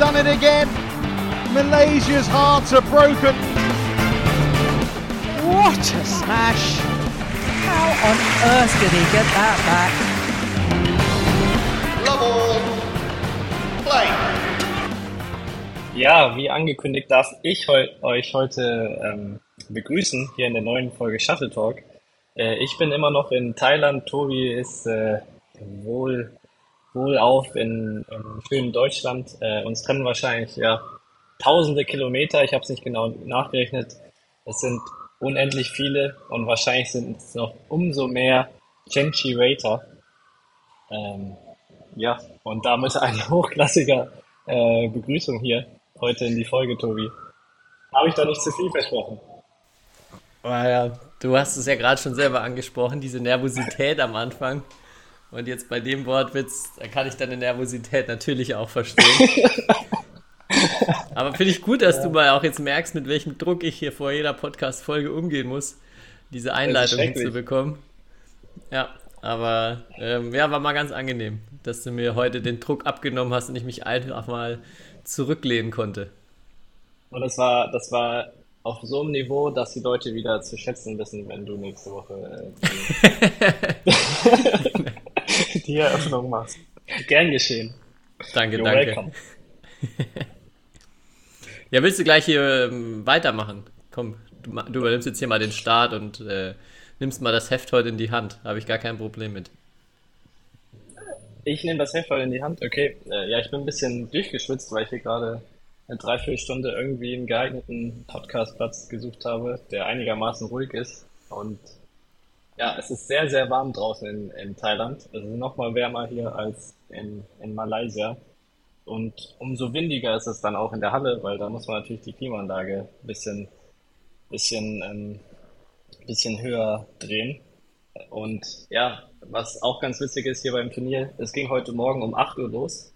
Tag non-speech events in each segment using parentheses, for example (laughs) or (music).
done it again. Malaysia's hearts are broken. What a smash! How on earth did he get that back? Love all. Play. Ja, wie angekündigt darf ich heu euch heute ähm, begrüßen hier in der neuen Folge Shuttle Talk. Äh, ich bin immer noch in Thailand. Tobi ist äh, wohl wohlauf in, in schönen Deutschland. Äh, uns trennen wahrscheinlich ja tausende Kilometer. Ich habe es nicht genau nachgerechnet. Es sind unendlich viele und wahrscheinlich sind es noch umso mehr Genchi Rater. Ähm, ja, und damit ein (laughs) hochklassiger äh, Begrüßung hier heute in die Folge, Tobi. Habe ich da nicht zu viel versprochen? Oh ja, du hast es ja gerade schon selber angesprochen, diese Nervosität am Anfang. Und jetzt bei dem Wortwitz, da kann ich deine Nervosität natürlich auch verstehen. Aber finde ich gut, dass ja. du mal auch jetzt merkst, mit welchem Druck ich hier vor jeder Podcast-Folge umgehen muss, diese Einleitung hinzubekommen. Ja, aber ähm, ja, war mal ganz angenehm, dass du mir heute den Druck abgenommen hast und ich mich einfach mal zurücklehnen konnte. Und das war, das war auf so einem Niveau, dass die Leute wieder zu schätzen wissen, wenn du nächste Woche äh, (laughs) die, die Eröffnung machst. Gern geschehen. Danke, You're danke. Welcome. (laughs) ja, willst du gleich hier ähm, weitermachen? Komm, du, du, übernimmst jetzt hier mal den Start und äh, nimmst mal das Heft heute in die Hand. Habe ich gar kein Problem mit. Ich nehme das Heft heute in die Hand. Okay, äh, ja, ich bin ein bisschen durchgeschwitzt, weil ich hier gerade eine Dreiviertelstunde irgendwie einen geeigneten Podcastplatz gesucht habe, der einigermaßen ruhig ist. Und ja, es ist sehr, sehr warm draußen in, in Thailand. Es ist nochmal wärmer hier als in, in Malaysia. Und umso windiger ist es dann auch in der Halle, weil da muss man natürlich die Klimaanlage ein bisschen, bisschen, ähm, bisschen höher drehen. Und ja, was auch ganz witzig ist hier beim Turnier, es ging heute Morgen um 8 Uhr los.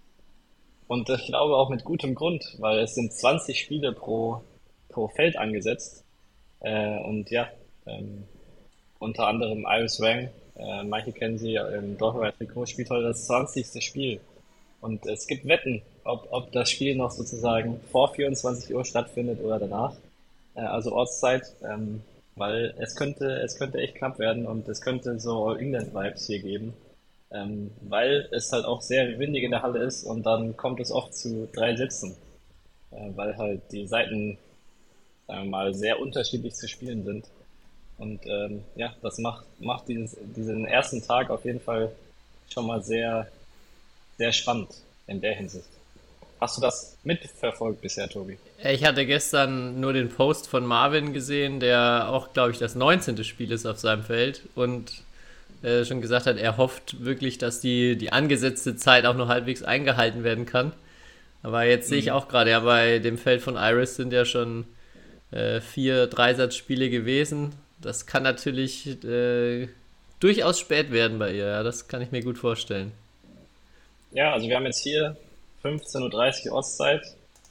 Und ich glaube auch mit gutem Grund, weil es sind 20 Spiele pro, pro Feld angesetzt. Äh, und ja, ähm, unter anderem Iris Wang, äh, manche kennen sie im Dortmunder Trikot, spielt heute das 20. Spiel. Und es gibt Wetten, ob, ob das Spiel noch sozusagen vor 24 Uhr stattfindet oder danach. Äh, also Ortszeit, ähm, weil es könnte, es könnte echt knapp werden und es könnte so All-England-Vibes hier geben ähm, weil es halt auch sehr windig in der Halle ist und dann kommt es oft zu drei Sitzen, äh, weil halt die Seiten, sagen wir mal, sehr unterschiedlich zu spielen sind. Und ähm, ja, das macht, macht dieses, diesen ersten Tag auf jeden Fall schon mal sehr, sehr spannend in der Hinsicht. Hast du das mitverfolgt bisher, Tobi? Ich hatte gestern nur den Post von Marvin gesehen, der auch, glaube ich, das 19. Spiel ist auf seinem Feld und äh, schon gesagt hat, er hofft wirklich, dass die, die angesetzte Zeit auch noch halbwegs eingehalten werden kann. Aber jetzt mhm. sehe ich mhm. auch gerade, ja, bei dem Feld von Iris sind ja schon äh, vier Dreisatzspiele gewesen. Das kann natürlich äh, durchaus spät werden bei ihr, ja, das kann ich mir gut vorstellen. Ja, also wir haben jetzt hier 15.30 Uhr Ostzeit.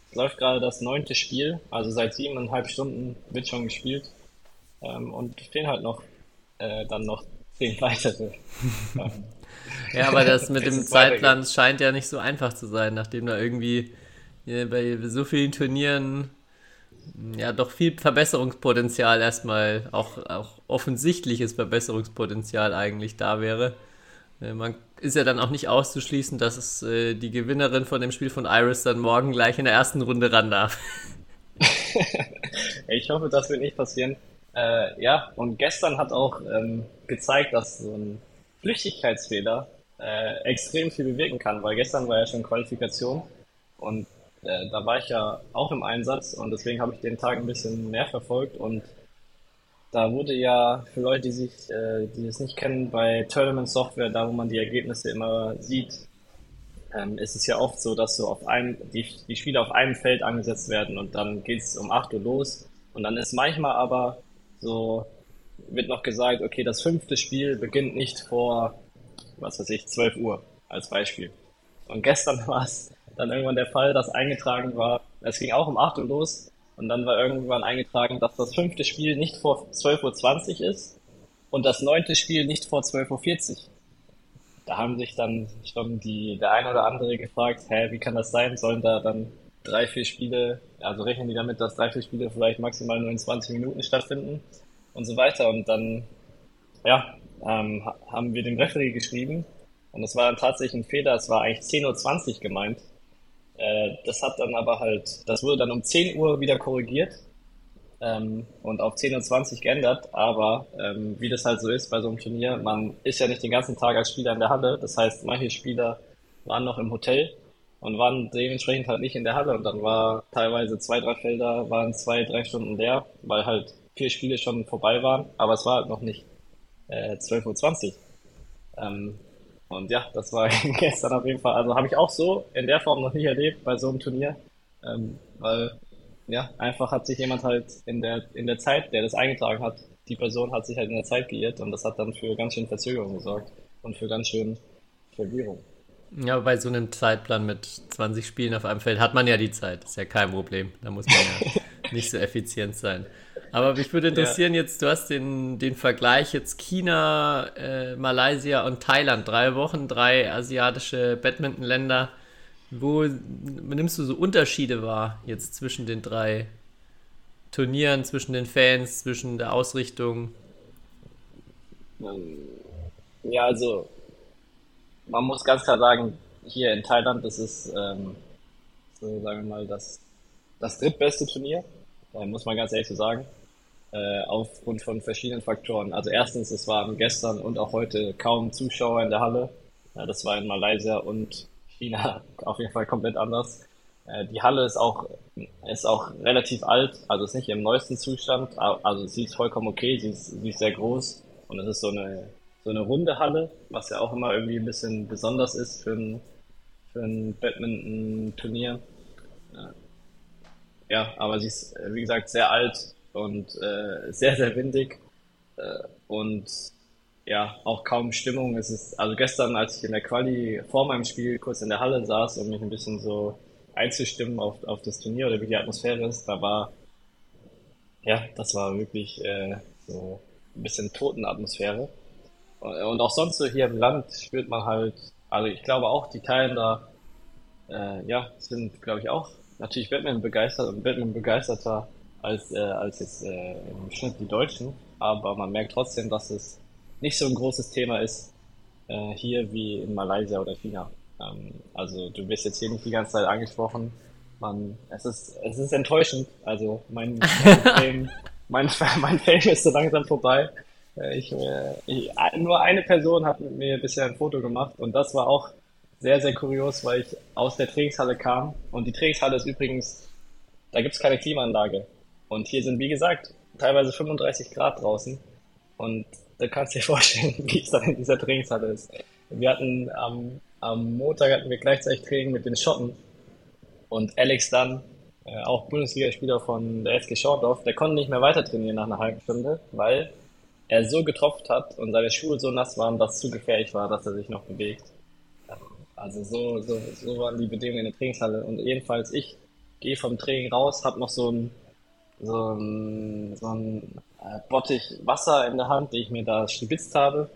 Es läuft gerade das neunte Spiel, also seit siebeneinhalb Stunden wird schon gespielt. Ähm, und stehen halt noch äh, dann noch zehn (laughs) weitere. ja, aber das mit dem Zeitplan scheint ja nicht so einfach zu sein, nachdem da irgendwie bei so vielen Turnieren ja doch viel Verbesserungspotenzial erstmal, auch, auch offensichtliches Verbesserungspotenzial eigentlich da wäre. Äh, man ist ja dann auch nicht auszuschließen, dass es äh, die Gewinnerin von dem Spiel von Iris dann morgen gleich in der ersten Runde ran darf. (laughs) ich hoffe, das wird nicht passieren. Äh, ja, und gestern hat auch ähm, gezeigt, dass so ein Flüchtigkeitsfehler äh, extrem viel bewirken kann, weil gestern war ja schon Qualifikation und äh, da war ich ja auch im Einsatz und deswegen habe ich den Tag ein bisschen mehr verfolgt und da wurde ja für Leute, die sich, äh, die es nicht kennen, bei Tournament Software, da wo man die Ergebnisse immer sieht, ähm, ist es ja oft so, dass so auf einem, die, die Spiele auf einem Feld angesetzt werden und dann geht es um 8 Uhr los und dann ist manchmal aber so wird noch gesagt, okay, das fünfte Spiel beginnt nicht vor, was weiß ich, 12 Uhr als Beispiel. Und gestern (laughs) war es dann irgendwann der Fall, dass eingetragen war, es ging auch um 8 Uhr los und dann war irgendwann eingetragen, dass das fünfte Spiel nicht vor 12.20 Uhr ist und das neunte Spiel nicht vor 12.40 Uhr. Da haben sich dann schon die, der eine oder andere gefragt, hä, wie kann das sein? Sollen da dann drei, vier Spiele, also rechnen die damit, dass drei, vier Spiele vielleicht maximal nur in 20 Minuten stattfinden und so weiter. Und dann, ja, ähm, haben wir dem Referee geschrieben und es war dann tatsächlich ein Fehler, es war eigentlich 10.20 Uhr gemeint. Äh, das hat dann aber halt, das wurde dann um 10 Uhr wieder korrigiert ähm, und auf 10.20 Uhr geändert, aber ähm, wie das halt so ist bei so einem Turnier, man ist ja nicht den ganzen Tag als Spieler in der Halle, das heißt, manche Spieler waren noch im Hotel und waren dementsprechend halt nicht in der Halle. Und dann war teilweise zwei, drei Felder, waren zwei, drei Stunden leer, weil halt vier Spiele schon vorbei waren, aber es war halt noch nicht äh, 12.20 Uhr. Ähm, und ja, das war (laughs) gestern auf jeden Fall, also habe ich auch so in der Form noch nie erlebt bei so einem Turnier, ähm, weil ja, einfach hat sich jemand halt in der, in der Zeit, der das eingetragen hat, die Person hat sich halt in der Zeit geirrt und das hat dann für ganz schön Verzögerung gesorgt und für ganz schön Verwirrung. Ja, bei so einem Zeitplan mit 20 Spielen auf einem Feld hat man ja die Zeit. Ist ja kein Problem. Da muss man ja (laughs) nicht so effizient sein. Aber mich würde interessieren, ja. jetzt, du hast den, den Vergleich jetzt China, äh, Malaysia und Thailand. Drei Wochen, drei asiatische Badmintonländer. Wo nimmst du so Unterschiede wahr jetzt zwischen den drei Turnieren, zwischen den Fans, zwischen der Ausrichtung? Ja, also man muss ganz klar sagen, hier in Thailand, das ist, ähm, so sagen wir mal, das, das drittbeste Turnier, äh, muss man ganz ehrlich so sagen, äh, aufgrund von verschiedenen Faktoren. Also erstens, es waren gestern und auch heute kaum Zuschauer in der Halle. Ja, das war in Malaysia und China (laughs) auf jeden Fall komplett anders. Äh, die Halle ist auch, ist auch relativ alt, also ist nicht im neuesten Zustand, also sie ist vollkommen okay, sie ist, sie ist sehr groß und es ist so eine so eine runde Halle, was ja auch immer irgendwie ein bisschen besonders ist für ein, für ein Badminton-Turnier. Ja, aber sie ist, wie gesagt, sehr alt und äh, sehr, sehr windig äh, und ja, auch kaum Stimmung. Es ist, also gestern, als ich in der Quali vor meinem Spiel kurz in der Halle saß, um mich ein bisschen so einzustimmen auf, auf das Turnier oder wie die Atmosphäre ist, da war, ja, das war wirklich äh, so ein bisschen Totenatmosphäre. Und auch sonst so hier im Land spürt man halt, also ich glaube auch, die Teilen da, äh, ja, sind, glaube ich, auch natürlich Batman begeistert und Batman begeisterter als, äh, als jetzt äh, im Schnitt die Deutschen. Aber man merkt trotzdem, dass es nicht so ein großes Thema ist äh, hier wie in Malaysia oder China. Ähm, also du wirst jetzt hier nicht die ganze Zeit angesprochen. Man, es ist, es ist enttäuschend. Also mein, (laughs) mein Fame, mein, mein Fame ist so langsam vorbei. Äh, ich, äh, ich, nur eine Person hat mit mir bisher ein Foto gemacht und das war auch sehr, sehr kurios, weil ich aus der Trainingshalle kam und die Trainingshalle ist übrigens, da gibt es keine Klimaanlage. Und hier sind, wie gesagt, teilweise 35 Grad draußen und da kannst du dir (laughs) vorstellen, wie es dann in dieser Trainingshalle ist. Wir hatten am, am Montag hatten wir gleichzeitig Training mit den Schotten und Alex dann, äh, auch Bundesligaspieler von der SG Schorndorf, der konnte nicht mehr weiter trainieren nach einer halben Stunde, weil er so getropft hat und seine Schuhe so nass waren, dass es zu gefährlich war, dass er sich noch bewegt. Also so, so, so waren die Bedingungen in der Trainingshalle. Und jedenfalls ich gehe vom Training raus, habe noch so ein, so ein, so ein äh, Bottich Wasser in der Hand, die ich mir da spitzt habe.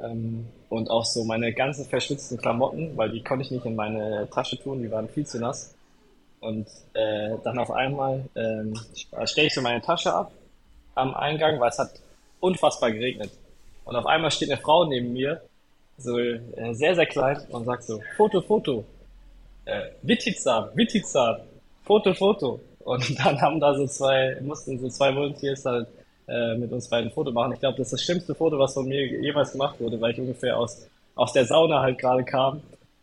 Ähm, und auch so meine ganzen verschwitzten Klamotten, weil die konnte ich nicht in meine Tasche tun, die waren viel zu nass. Und äh, dann auf einmal ähm, stelle ich so meine Tasche ab am Eingang, weil es hat unfassbar geregnet. Und auf einmal steht eine Frau neben mir, so äh, sehr, sehr klein, und sagt so, Foto, Foto. Äh, Wittizan, Wittizan, Foto, Foto. Und (laughs) dann haben da so zwei, mussten so zwei Volunteers halt äh, mit uns beiden ein Foto machen. Ich glaube, das ist das schlimmste Foto, was von mir jemals gemacht wurde, weil ich ungefähr aus, aus der Sauna halt gerade kam,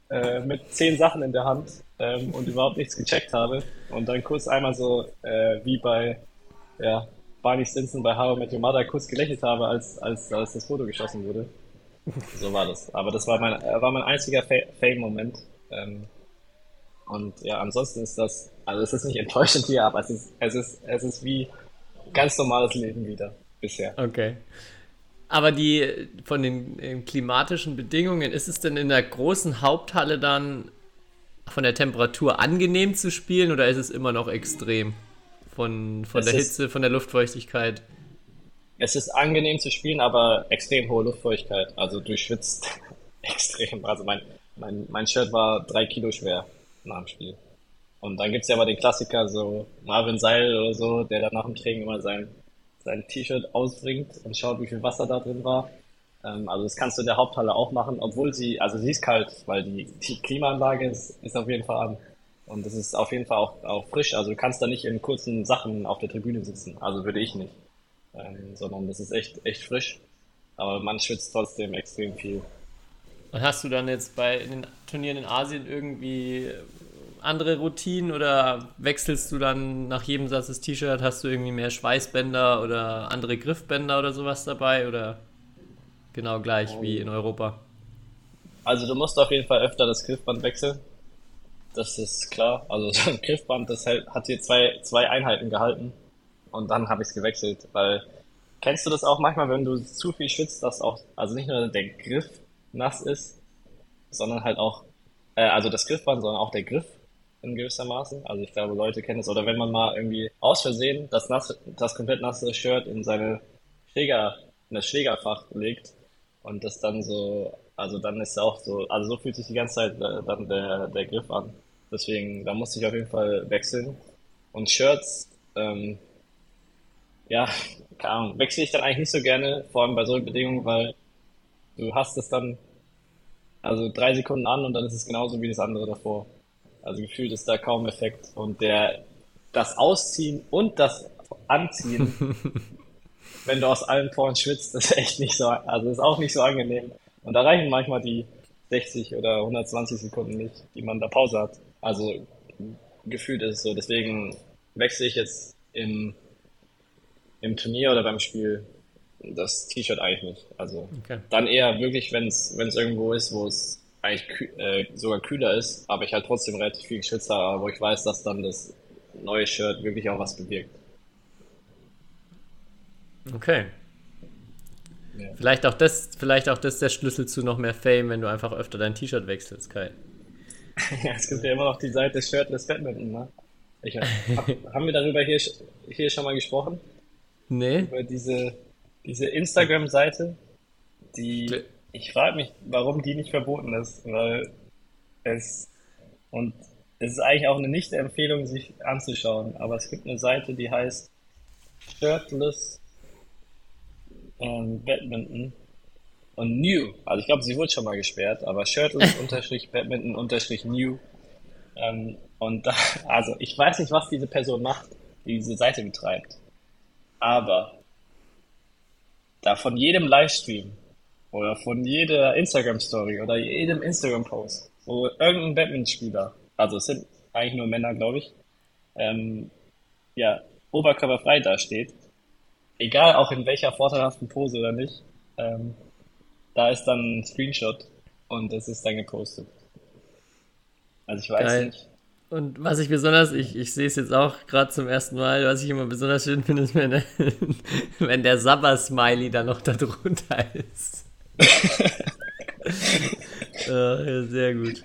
äh, mit zehn Sachen in der Hand ähm, und überhaupt nichts gecheckt habe. Und dann kurz einmal so, äh, wie bei, ja, Barney Stinson bei How I Met Your Mother kurz gelächelt habe, als, als, als das Foto geschossen wurde. So war das. Aber das war mein, äh, war mein einziger Fame-Moment. Ähm, und ja, ansonsten ist das, also es ist nicht enttäuschend hier, aber es ist, es ist, es ist wie ganz normales Leben wieder bisher. Okay. Aber die von den klimatischen Bedingungen, ist es denn in der großen Haupthalle dann von der Temperatur angenehm zu spielen oder ist es immer noch extrem? Von, von der Hitze, von der Luftfeuchtigkeit. Es ist angenehm zu spielen, aber extrem hohe Luftfeuchtigkeit. Also du schwitzt (laughs) extrem. Also mein, mein, mein Shirt war drei Kilo schwer nach dem Spiel. Und dann gibt's ja aber den Klassiker, so Marvin Seil oder so, der dann nach dem Training immer sein, sein T-Shirt ausbringt und schaut, wie viel Wasser da drin war. Ähm, also das kannst du in der Haupthalle auch machen, obwohl sie, also sie ist kalt, weil die, die Klimaanlage ist, ist auf jeden Fall an. Und es ist auf jeden Fall auch, auch frisch. Also du kannst da nicht in kurzen Sachen auf der Tribüne sitzen. Also würde ich nicht. Ähm, sondern das ist echt, echt frisch. Aber man schwitzt trotzdem extrem viel. Und hast du dann jetzt bei den Turnieren in Asien irgendwie andere Routinen oder wechselst du dann nach jedem Satz das T-Shirt? Hast du irgendwie mehr Schweißbänder oder andere Griffbänder oder sowas dabei? Oder genau gleich wie in Europa? Also du musst auf jeden Fall öfter das Griffband wechseln. Das ist klar. Also (laughs) so ein Griffband, das hat hier zwei, zwei Einheiten gehalten. Und dann habe ich es gewechselt, weil kennst du das auch manchmal, wenn du zu viel schwitzt, dass auch, also nicht nur der Griff nass ist, sondern halt auch, äh, also das Griffband, sondern auch der Griff in gewissermaßen. Also ich glaube, Leute kennen es. Oder wenn man mal irgendwie aus Versehen das, nasse, das komplett nasse Shirt in seine Schläger, in das Schlägerfach legt und das dann so, also dann ist auch so, also so fühlt sich die ganze Zeit äh, dann der, der Griff an. Deswegen, da musste ich auf jeden Fall wechseln. Und Shirts, ähm, ja, keine Ahnung, wechsle ich dann eigentlich nicht so gerne, vor allem bei solchen Bedingungen, weil du hast es dann also drei Sekunden an und dann ist es genauso wie das andere davor. Also gefühlt ist da kaum Effekt. Und der das Ausziehen und das Anziehen, (laughs) wenn du aus allen Poren schwitzt, ist echt nicht so, also ist auch nicht so angenehm. Und da reichen manchmal die 60 oder 120 Sekunden nicht, die man da Pause hat. Also gefühlt ist es so. Deswegen wechsle ich jetzt im im Turnier oder beim Spiel das T-Shirt eigentlich nicht. Also okay. dann eher wirklich, wenn es irgendwo ist, wo es eigentlich kü äh, sogar kühler ist, aber ich halt trotzdem relativ viel geschwitzt habe, wo ich weiß, dass dann das neue Shirt wirklich auch was bewirkt. Okay. Ja. Vielleicht auch das, vielleicht auch das der Schlüssel zu noch mehr Fame, wenn du einfach öfter dein T-Shirt wechselst, Kai. (laughs) ja, es gibt ja immer noch die Seite Shirtless Badminton, ne? Ich, hab, haben wir darüber hier, hier schon mal gesprochen? Nee. Über diese, diese Instagram-Seite, die, ich frage mich, warum die nicht verboten ist, weil es, und es ist eigentlich auch eine Nicht-Empfehlung, sich anzuschauen, aber es gibt eine Seite, die heißt Shirtless ähm, Badminton und New. Also ich glaube, sie wurde schon mal gesperrt, aber Shirtless-Badminton-New. (laughs) Ähm, und da, (laughs) also ich weiß nicht, was diese Person macht, die diese Seite betreibt. Aber da von jedem Livestream oder von jeder Instagram-Story oder jedem Instagram-Post, wo irgendein Badminton-Spieler, also es sind eigentlich nur Männer, glaube ich, ähm, ja, oberkörperfrei dasteht, egal auch in welcher vorteilhaften Pose oder nicht, ähm, da ist dann ein Screenshot und es ist dann gepostet. Also ich weiß Geil. nicht. Und was ich besonders, ich, ich sehe es jetzt auch gerade zum ersten Mal, was ich immer besonders schön finde, ist, wenn der, (laughs) wenn der Sabber-Smiley dann noch da drunter ist. (laughs) ja, sehr gut.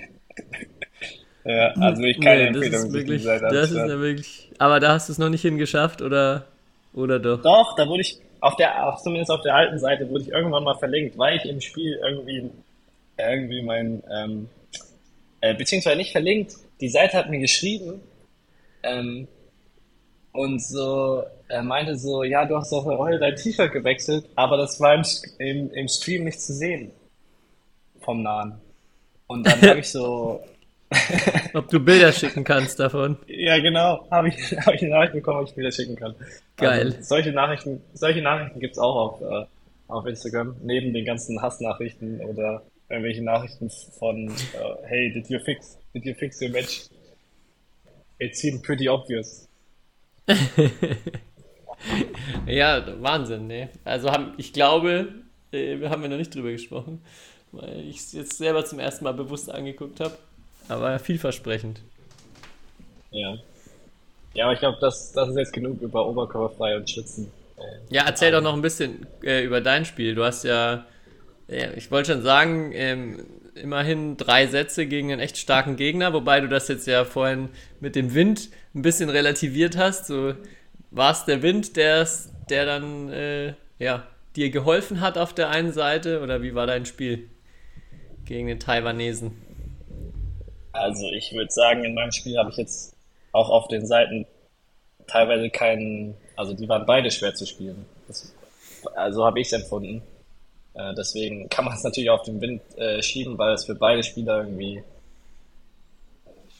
Ja, also ich keine nee, Empfehlung. Das ist wirklich, das ist ja wirklich, aber da hast du es noch nicht hingeschafft, oder, oder doch? Doch, da wurde ich, auf der, auch zumindest auf der alten Seite wurde ich irgendwann mal verlinkt, weil ich im Spiel irgendwie, irgendwie mein, ähm, äh, beziehungsweise nicht verlinkt, die Seite hat mir geschrieben ähm, und so, er meinte so, ja, du hast doch heute dein T-Shirt gewechselt, aber das war im, im, im Stream nicht zu sehen. Vom Nahen. Und dann habe ich so. (laughs) ob du Bilder schicken kannst davon. Ja, genau. Habe ich, hab ich eine Nachricht bekommen, ob ich Bilder schicken kann. Geil. Also, solche Nachrichten, solche Nachrichten gibt's auch auf, äh, auf Instagram, neben den ganzen Hassnachrichten oder irgendwelche Nachrichten von, uh, hey, did you fix, did you fix your match? It seemed pretty obvious. (laughs) ja, Wahnsinn, ne? Also haben, ich glaube, äh, wir haben ja noch nicht drüber gesprochen, weil ich es jetzt selber zum ersten Mal bewusst angeguckt habe. Aber vielversprechend. Ja. Ja, aber ich glaube, das, das ist jetzt genug über Oberkörperfrei und Schützen. Ja, erzähl doch noch ein bisschen äh, über dein Spiel. Du hast ja ja, ich wollte schon sagen, ähm, immerhin drei Sätze gegen einen echt starken Gegner, wobei du das jetzt ja vorhin mit dem Wind ein bisschen relativiert hast. So war es der Wind, der's, der dann äh, ja, dir geholfen hat auf der einen Seite oder wie war dein Spiel gegen den Taiwanesen? Also ich würde sagen, in meinem Spiel habe ich jetzt auch auf den Seiten teilweise keinen, also die waren beide schwer zu spielen. Das, also habe ich es empfunden. Äh, deswegen kann man es natürlich auf den Wind äh, schieben, weil es für beide Spieler irgendwie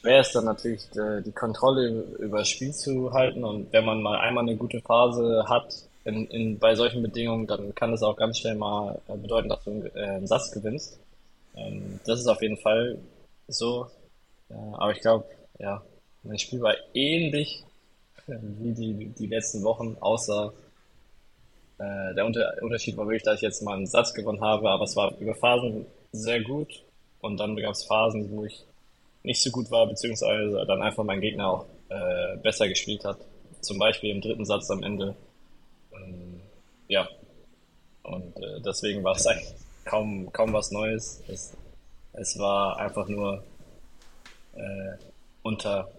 schwer ist, dann natürlich die, die Kontrolle über das Spiel zu halten. Und wenn man mal einmal eine gute Phase hat in, in, bei solchen Bedingungen, dann kann das auch ganz schnell mal äh, bedeuten, dass du einen, äh, einen Satz gewinnst. Ähm, das ist auf jeden Fall so. Aber ich glaube, ja, mein Spiel war ähnlich wie die, die letzten Wochen, außer äh, der Unter Unterschied war wirklich, dass ich jetzt mal einen Satz gewonnen habe, aber es war über Phasen sehr gut und dann gab es Phasen, wo ich nicht so gut war, beziehungsweise dann einfach mein Gegner auch äh, besser gespielt hat. Zum Beispiel im dritten Satz am Ende. Ähm, ja. Und äh, deswegen war es (laughs) eigentlich kaum, kaum was Neues. Es, es war einfach nur äh, unter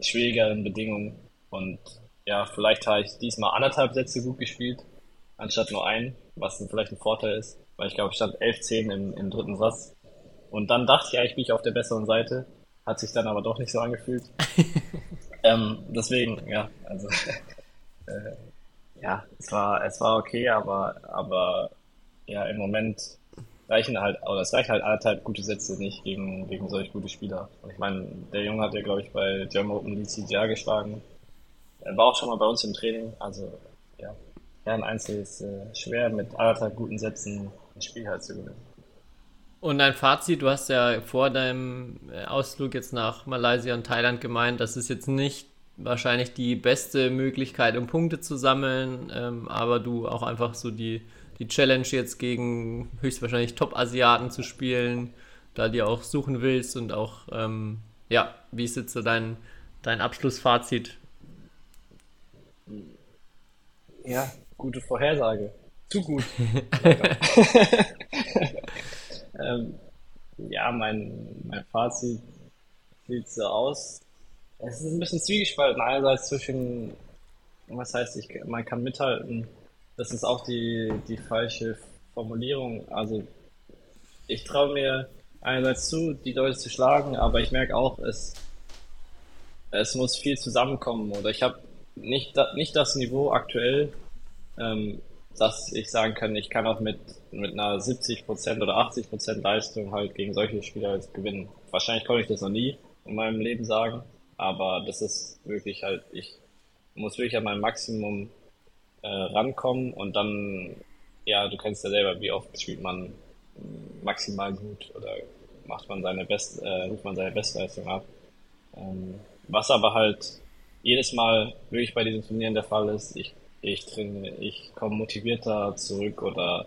schwierigeren Bedingungen. Und ja, vielleicht habe ich diesmal anderthalb Sätze gut gespielt, anstatt nur einen, was vielleicht ein Vorteil ist, weil ich glaube, ich stand 11-10 im, im dritten Satz. Und dann dachte ich eigentlich, bin ich auf der besseren Seite, hat sich dann aber doch nicht so angefühlt. (laughs) ähm, deswegen, ja, also (laughs) äh, ja, es war, es war okay, aber, aber ja, im Moment reichen halt, oder es reichen halt anderthalb gute Sätze nicht gegen, gegen solch gute Spieler. Und ich meine, der Junge hat ja, glaube ich, bei German Open DCGA geschlagen. Er war auch schon mal bei uns im Training, also ja, Herren Einzel ist äh, schwer, mit anderthalb guten Sätzen ein Spiel halt zu gewinnen. Und dein Fazit, du hast ja vor deinem äh, Ausflug jetzt nach Malaysia und Thailand gemeint, das ist jetzt nicht wahrscheinlich die beste Möglichkeit, um Punkte zu sammeln, ähm, aber du auch einfach so die die Challenge jetzt gegen höchstwahrscheinlich Top-Asiaten zu spielen, da dir auch suchen willst und auch, ähm, ja, wie ist jetzt so dein, dein Abschlussfazit? Ja, gute Vorhersage. Zu gut. (laughs) (laughs) ähm, ja, mein, mein Fazit sieht so aus. Es ist ein bisschen zwiegespalten. Einerseits zwischen, was heißt, ich, man kann mithalten, das ist auch die, die falsche Formulierung. Also ich traue mir einerseits zu, die Leute zu schlagen, aber ich merke auch, es, es muss viel zusammenkommen. Oder ich habe nicht, nicht das Niveau aktuell, ähm, dass ich sagen kann, ich kann auch mit, mit einer 70% oder 80% Leistung halt gegen solche Spieler gewinnen. Wahrscheinlich konnte ich das noch nie in meinem Leben sagen, aber das ist wirklich halt, ich muss wirklich an mein Maximum äh, rankommen und dann, ja, du kennst ja selber, wie oft spielt man maximal gut oder macht man seine Best, äh, ruft man seine Bestleistung ab. Ähm, was aber halt jedes Mal wirklich bei diesen Turnieren der Fall ist, ich, ich trainiere, ich komme motivierter zurück oder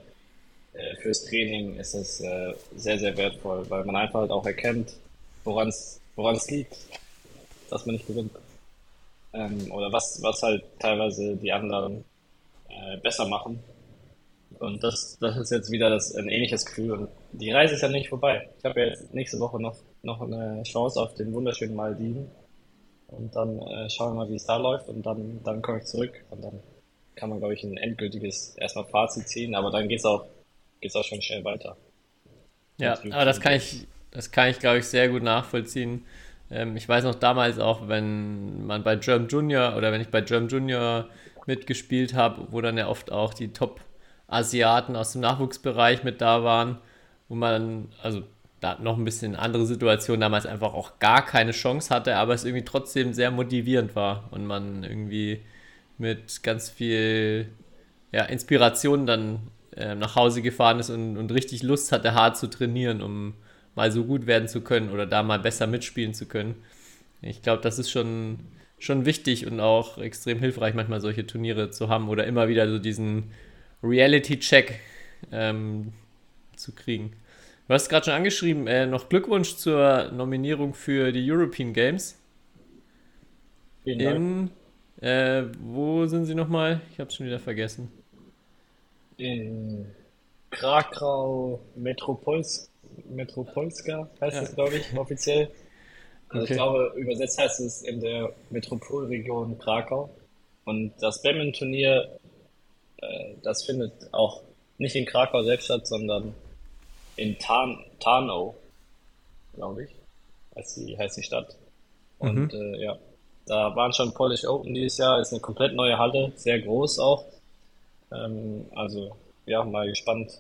äh, fürs Training ist es äh, sehr, sehr wertvoll, weil man einfach halt auch erkennt, woran es liegt, dass man nicht gewinnt. Ähm, oder was, was halt teilweise die anderen äh, besser machen. Und das, das ist jetzt wieder das, ein ähnliches Gefühl. Und die Reise ist ja nicht vorbei. Ich habe ja jetzt nächste Woche noch, noch eine Chance auf den wunderschönen Maldiven. Und dann äh, schauen wir mal, wie es da läuft. Und dann, dann komme ich zurück. Und dann kann man, glaube ich, ein endgültiges erstmal Fazit ziehen. Aber dann geht's auch, geht's auch schon schnell weiter. Ja, aber das kann ich, das kann ich, glaube ich, sehr gut nachvollziehen. Ähm, ich weiß noch damals auch, wenn man bei Germ Junior oder wenn ich bei Germ Junior mitgespielt habe, wo dann ja oft auch die Top-Asiaten aus dem Nachwuchsbereich mit da waren, wo man, also da noch ein bisschen andere Situation damals einfach auch gar keine Chance hatte, aber es irgendwie trotzdem sehr motivierend war und man irgendwie mit ganz viel ja, Inspiration dann äh, nach Hause gefahren ist und, und richtig Lust hatte, hart zu trainieren, um mal so gut werden zu können oder da mal besser mitspielen zu können. Ich glaube, das ist schon schon wichtig und auch extrem hilfreich, manchmal solche Turniere zu haben oder immer wieder so diesen Reality-Check ähm, zu kriegen. Du hast gerade schon angeschrieben, äh, noch Glückwunsch zur Nominierung für die European Games. In, äh, wo sind sie nochmal? Ich habe es schon wieder vergessen. In Krakau Metropols Metropolska heißt ja. das, glaube ich, offiziell. Also okay. ich glaube, übersetzt heißt es in der Metropolregion Krakau. Und das Badminton-Turnier, äh, das findet auch nicht in Krakau selbst statt, sondern in Tarn Tarnow, glaube ich, heißt die, heißt die Stadt. Und mhm. äh, ja, Da waren schon Polish Open dieses Jahr, ist eine komplett neue Halle, sehr groß auch. Ähm, also, ja, mal gespannt,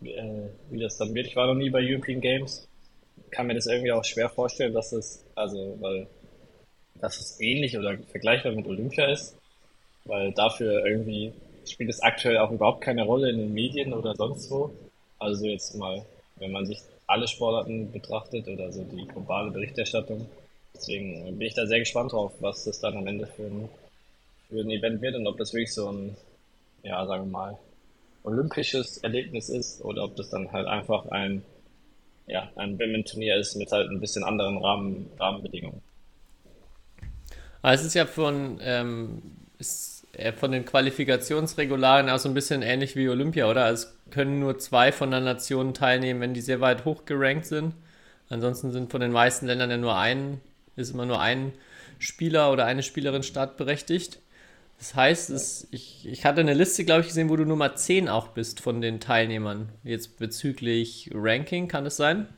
wie, äh, wie das dann wird. Ich war noch nie bei European Games. Kann mir das irgendwie auch schwer vorstellen, dass das, also, weil, dass es ähnlich oder vergleichbar mit Olympia ist. Weil dafür irgendwie spielt es aktuell auch überhaupt keine Rolle in den Medien oder sonst wo. Also jetzt mal, wenn man sich alle Sportarten betrachtet oder so die globale Berichterstattung. Deswegen bin ich da sehr gespannt drauf, was das dann am Ende für ein, für ein Event wird und ob das wirklich so ein, ja, sagen wir mal, olympisches Erlebnis ist oder ob das dann halt einfach ein, ja, ein Badminton-Turnier ist mit halt ein bisschen anderen Rahmen, Rahmenbedingungen. Aber es ist ja von, ähm, ist von den Qualifikationsregularien auch so ein bisschen ähnlich wie Olympia, oder? Also es können nur zwei von der Nation teilnehmen, wenn die sehr weit hoch gerankt sind. Ansonsten sind von den meisten Ländern ja nur ein, ist immer nur ein Spieler oder eine Spielerin startberechtigt. Das heißt, es, ich, ich hatte eine Liste, glaube ich, gesehen, wo du Nummer 10 auch bist von den Teilnehmern. Jetzt bezüglich Ranking, kann es sein?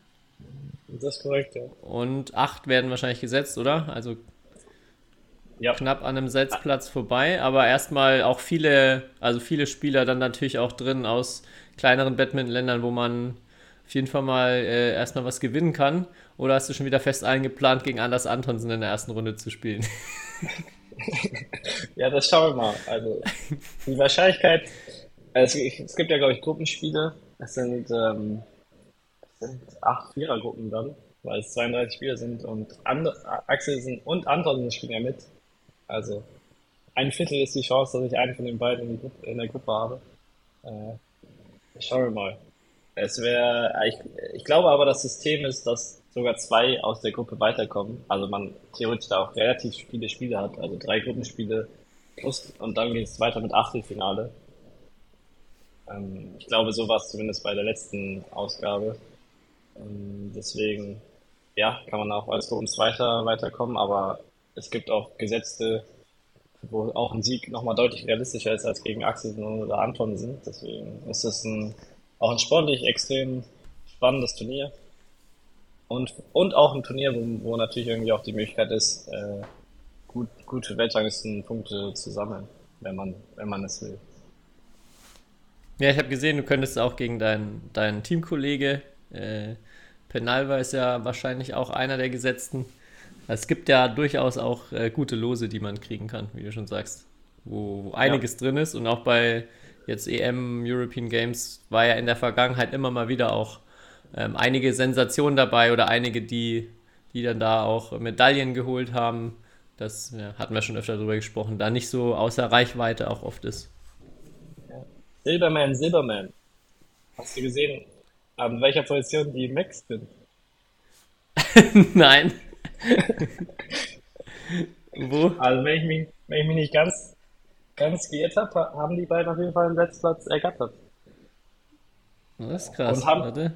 Das ist korrekt, ja. Und acht werden wahrscheinlich gesetzt, oder? Also ja. knapp an einem Setzplatz vorbei, aber erstmal auch viele, also viele Spieler dann natürlich auch drin aus kleineren Badminton-Ländern, wo man auf jeden Fall mal äh, erstmal was gewinnen kann. Oder hast du schon wieder fest eingeplant, gegen Anders Antonsen in der ersten Runde zu spielen? (laughs) ja, das schauen wir mal. Also die Wahrscheinlichkeit, also es gibt ja glaube ich Gruppenspiele. Es sind, ähm, es sind acht Vierergruppen dann, weil es 32 Spieler sind und And Axel und Antonsen spielen ja mit. Also ein Viertel ist die Chance, dass ich einen von den beiden in, Gruppe, in der Gruppe habe. Äh, schauen wir mal. Es wäre, ich, ich glaube aber, das System ist, dass sogar zwei aus der Gruppe weiterkommen. Also man theoretisch da auch relativ viele Spiele hat, also drei Gruppenspiele plus und dann geht es weiter mit Achtelfinale. Ähm, ich glaube, so war es zumindest bei der letzten Ausgabe. Ähm, deswegen, ja, kann man auch als Gruppenzweiter weiterkommen, aber es gibt auch gesetzte, wo auch ein Sieg nochmal deutlich realistischer ist als gegen Axelsen oder Antonsen. Deswegen ist es ein, auch ein sportlich extrem spannendes Turnier. Und, und auch ein Turnier, wo, wo natürlich irgendwie auch die Möglichkeit ist, äh, gut, gute Weltranglistenpunkte zu sammeln, wenn man, wenn man es will. Ja, ich habe gesehen, du könntest auch gegen deinen, deinen Teamkollege, äh, Penalva ist ja wahrscheinlich auch einer der Gesetzten, es gibt ja durchaus auch äh, gute Lose, die man kriegen kann, wie du schon sagst, wo, wo einiges ja. drin ist. Und auch bei jetzt EM, European Games war ja in der Vergangenheit immer mal wieder auch ähm, einige Sensationen dabei oder einige, die, die dann da auch Medaillen geholt haben. Das ja, hatten wir schon öfter darüber gesprochen, da nicht so außer Reichweite auch oft ist. Silberman, Silberman. Hast du gesehen, an welcher Position die Max sind? (laughs) Nein. (laughs) Wo? Also wenn ich mich, wenn ich mich nicht ganz, ganz geirrt habe, haben die beiden auf jeden Fall den Letztplatz ergattert. Das ist krass. Und haben, Warte.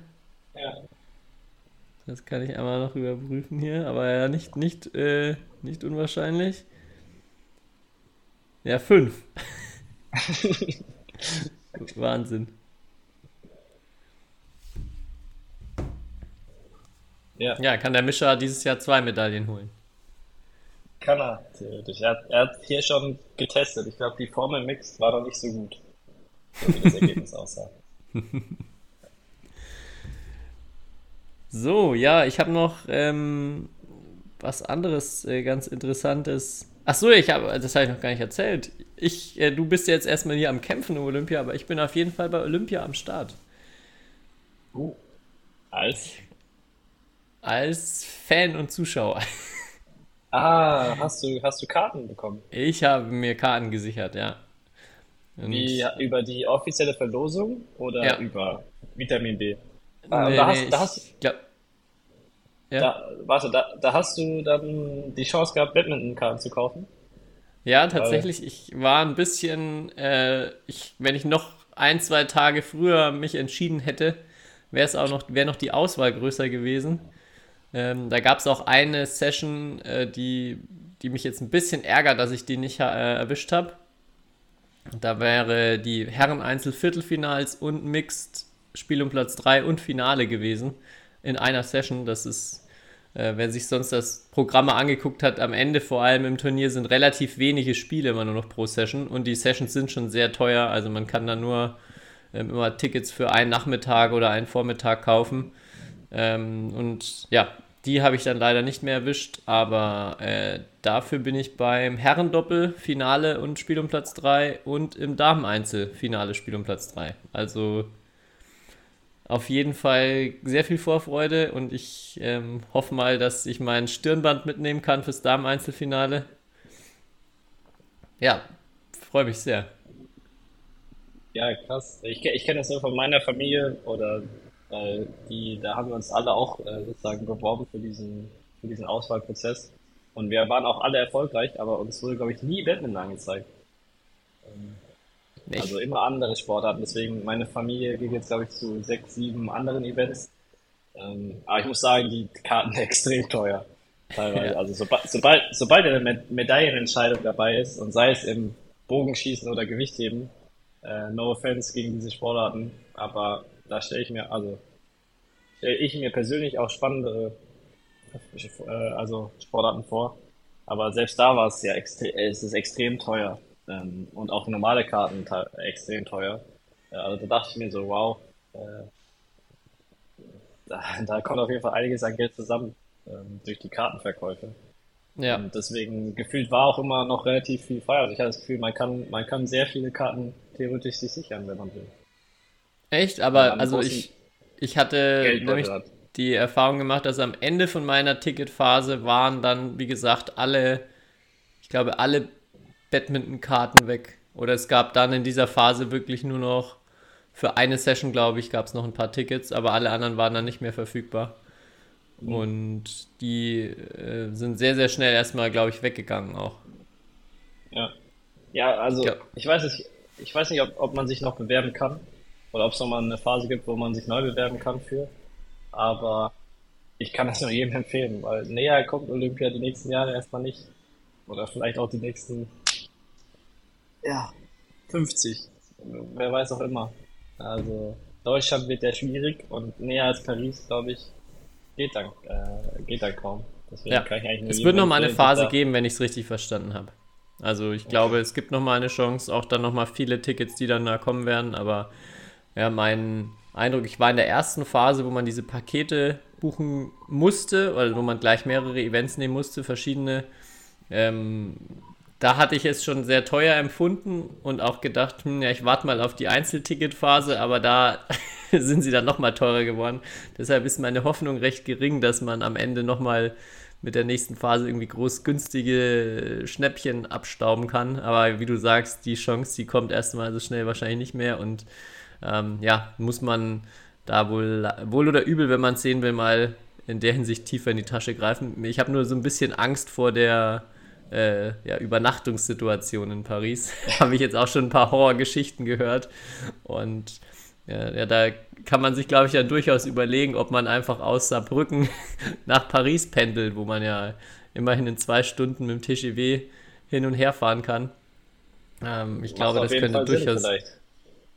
Ja. Das kann ich einmal noch überprüfen hier, aber ja, nicht, nicht, äh, nicht unwahrscheinlich. Ja, fünf. (laughs) Wahnsinn. Ja. ja, kann der Mischer dieses Jahr zwei Medaillen holen. Kann er, theoretisch. Er, er hat hier schon getestet. Ich glaube, die Formel Mix war noch nicht so gut, so wie das (laughs) Ergebnis aussah. (laughs) So, ja, ich habe noch ähm, was anderes äh, ganz Interessantes. Ach so, ich habe, das habe ich noch gar nicht erzählt. Ich, äh, du bist jetzt erstmal hier am Kämpfen um Olympia, aber ich bin auf jeden Fall bei Olympia am Start. Uh, als? Als Fan und Zuschauer. (laughs) Ah, hast du, hast du Karten bekommen? Ich habe mir Karten gesichert, ja. Und Wie, über die offizielle Verlosung oder ja. über Vitamin B? Ah, nee, da hast, nee, da hast, ja. ja. Da, warte, da, da hast du dann die Chance gehabt, Badminton-Karten zu kaufen? Ja, tatsächlich. Ich war ein bisschen, äh, ich, wenn ich noch ein, zwei Tage früher mich entschieden hätte, wäre es auch noch, wäre noch die Auswahl größer gewesen. Ähm, da gab es auch eine Session, äh, die, die mich jetzt ein bisschen ärgert, dass ich die nicht äh, erwischt habe. Da wäre die Herren-Einzel-Viertelfinals und Mixed Spiel um Platz 3 und Finale gewesen in einer Session. Das ist äh, wer sich sonst das Programm mal angeguckt hat, am Ende vor allem im Turnier sind relativ wenige Spiele immer nur noch pro Session und die Sessions sind schon sehr teuer. Also man kann da nur ähm, immer Tickets für einen Nachmittag oder einen Vormittag kaufen. Ähm, und ja, die habe ich dann leider nicht mehr erwischt, aber äh, dafür bin ich beim Herrendoppel Finale und Spiel um Platz 3 und im Dameneinzel Finale Spiel um Platz 3. Also auf jeden Fall sehr viel Vorfreude und ich ähm, hoffe mal, dass ich mein Stirnband mitnehmen kann fürs Damen-Einzelfinale. Ja, freue mich sehr. Ja, krass. Ich, ich kenne das nur von meiner Familie oder äh, die, da haben wir uns alle auch äh, sozusagen beworben für diesen, für diesen Auswahlprozess. Und wir waren auch alle erfolgreich, aber uns wurde, glaube ich, nie Badminton angezeigt. Ähm, nicht. Also immer andere Sportarten. Deswegen, meine Familie geht jetzt, glaube ich, zu sechs, sieben anderen Events. Ähm, aber ich muss sagen, die Karten sind (laughs) extrem teuer. Teilweise. Ja. Also sobald, sobald, sobald eine Medaillenentscheidung dabei ist, und sei es im Bogenschießen oder Gewichtheben, äh, no offense gegen diese Sportarten, aber da stelle ich mir, also stelle ich mir persönlich auch spannendere äh, also Sportarten vor. Aber selbst da war es ja extrem, es ist extrem teuer. Ähm, und auch normale Karten extrem teuer. Äh, also da dachte ich mir so, wow, äh, (laughs) da, da, kommt auf jeden Fall einiges an Geld zusammen ähm, durch die Kartenverkäufe. Ja. Und deswegen gefühlt war auch immer noch relativ viel frei. Also ich hatte das Gefühl, man kann, man kann sehr viele Karten theoretisch sich sichern, wenn man will. Echt? Aber also ich, ich hatte nämlich die Erfahrung gemacht, dass am Ende von meiner Ticketphase waren dann, wie gesagt, alle, ich glaube, alle Badminton-Karten weg. Oder es gab dann in dieser Phase wirklich nur noch für eine Session, glaube ich, gab es noch ein paar Tickets, aber alle anderen waren dann nicht mehr verfügbar. Mhm. Und die äh, sind sehr, sehr schnell erstmal, glaube ich, weggegangen auch. Ja. Ja, also ja. ich weiß nicht, ich weiß nicht, ob, ob man sich noch bewerben kann. Oder ob es nochmal eine Phase gibt, wo man sich neu bewerben kann für. Aber ich kann das nur jedem (laughs) empfehlen, weil näher kommt Olympia die nächsten Jahre erstmal nicht. Oder vielleicht auch die nächsten ja, 50. Wer weiß auch immer. Also Deutschland wird ja schwierig und näher als Paris, glaube ich, geht dann, äh, geht dann kaum. Deswegen ja. kann ich eigentlich nur es wird noch mal eine Phase geben, wenn ich es richtig verstanden habe. Also ich glaube, okay. es gibt noch mal eine Chance, auch dann noch mal viele Tickets, die dann da kommen werden. Aber ja, mein Eindruck, ich war in der ersten Phase, wo man diese Pakete buchen musste, oder wo man gleich mehrere Events nehmen musste, verschiedene. Ähm, da hatte ich es schon sehr teuer empfunden und auch gedacht, hm, ja, ich warte mal auf die Einzelticketphase, aber da (laughs) sind sie dann nochmal teurer geworden. Deshalb ist meine Hoffnung recht gering, dass man am Ende nochmal mit der nächsten Phase irgendwie groß günstige Schnäppchen abstauben kann. Aber wie du sagst, die Chance, die kommt erstmal so schnell wahrscheinlich nicht mehr und ähm, ja, muss man da wohl, wohl oder übel, wenn man es sehen will, mal in der Hinsicht tiefer in die Tasche greifen. Ich habe nur so ein bisschen Angst vor der äh, ja, Übernachtungssituation in Paris. (laughs) Habe ich jetzt auch schon ein paar Horrorgeschichten gehört. Und ja, ja, da kann man sich, glaube ich, ja durchaus überlegen, ob man einfach aus Saarbrücken (laughs) nach Paris pendelt, wo man ja immerhin in zwei Stunden mit dem TGW hin und her fahren kann. Ähm, ich Macht glaube, das könnte durchaus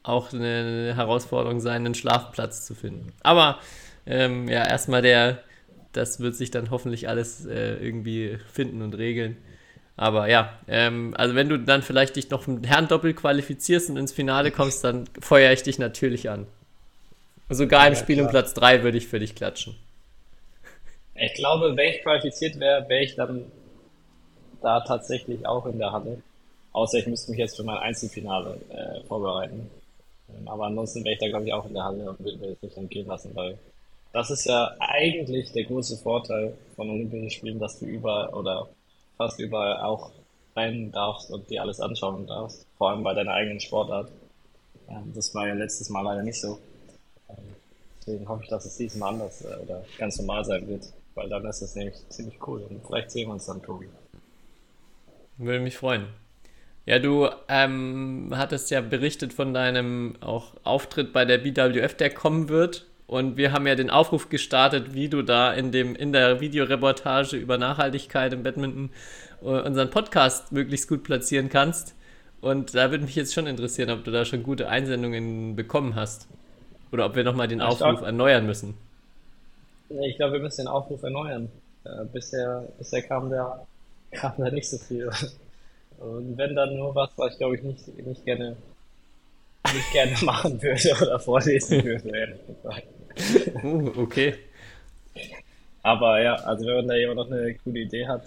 auch eine Herausforderung sein, einen Schlafplatz zu finden. Aber ähm, ja, erstmal der, das wird sich dann hoffentlich alles äh, irgendwie finden und regeln. Aber ja, ähm, also wenn du dann vielleicht dich noch im Herrendoppel qualifizierst und ins Finale kommst, dann feuere ich dich natürlich an. Sogar im ja, Spiel klar. um Platz 3 würde ich für dich klatschen. Ich glaube, wenn ich qualifiziert wäre, wäre ich dann da tatsächlich auch in der Halle. Außer ich müsste mich jetzt für mein Einzelfinale äh, vorbereiten. Ähm, aber ansonsten wäre ich da, glaube ich, auch in der Halle und würde mir das nicht entgehen lassen, weil das ist ja eigentlich der große Vorteil von Olympischen Spielen, dass du über oder fast überall auch rein darfst und dir alles anschauen darfst, vor allem bei deiner eigenen Sportart. Das war ja letztes Mal leider nicht so. Ähm, deswegen hoffe ich, dass es diesmal anders äh, oder ganz normal sein wird, weil dann ist es nämlich ziemlich cool und vielleicht sehen wir uns dann, Tobi. Würde mich freuen. Ja, du ähm, hattest ja berichtet von deinem auch Auftritt bei der BWF, der kommen wird. Und wir haben ja den Aufruf gestartet, wie du da in, dem, in der Videoreportage über Nachhaltigkeit im Badminton äh, unseren Podcast möglichst gut platzieren kannst. Und da würde mich jetzt schon interessieren, ob du da schon gute Einsendungen bekommen hast. Oder ob wir nochmal den Aufruf glaub, erneuern müssen. Ich glaube, wir müssen den Aufruf erneuern. Äh, bisher, bisher kam da, kam da nicht so viel. Und wenn dann nur was, was ich glaube ich nicht, nicht gerne, nicht gerne (laughs) machen würde oder vorlesen würde, ehrlich gesagt. (laughs) Uh, okay. Aber ja, also wenn man da jemand noch eine coole Idee hat,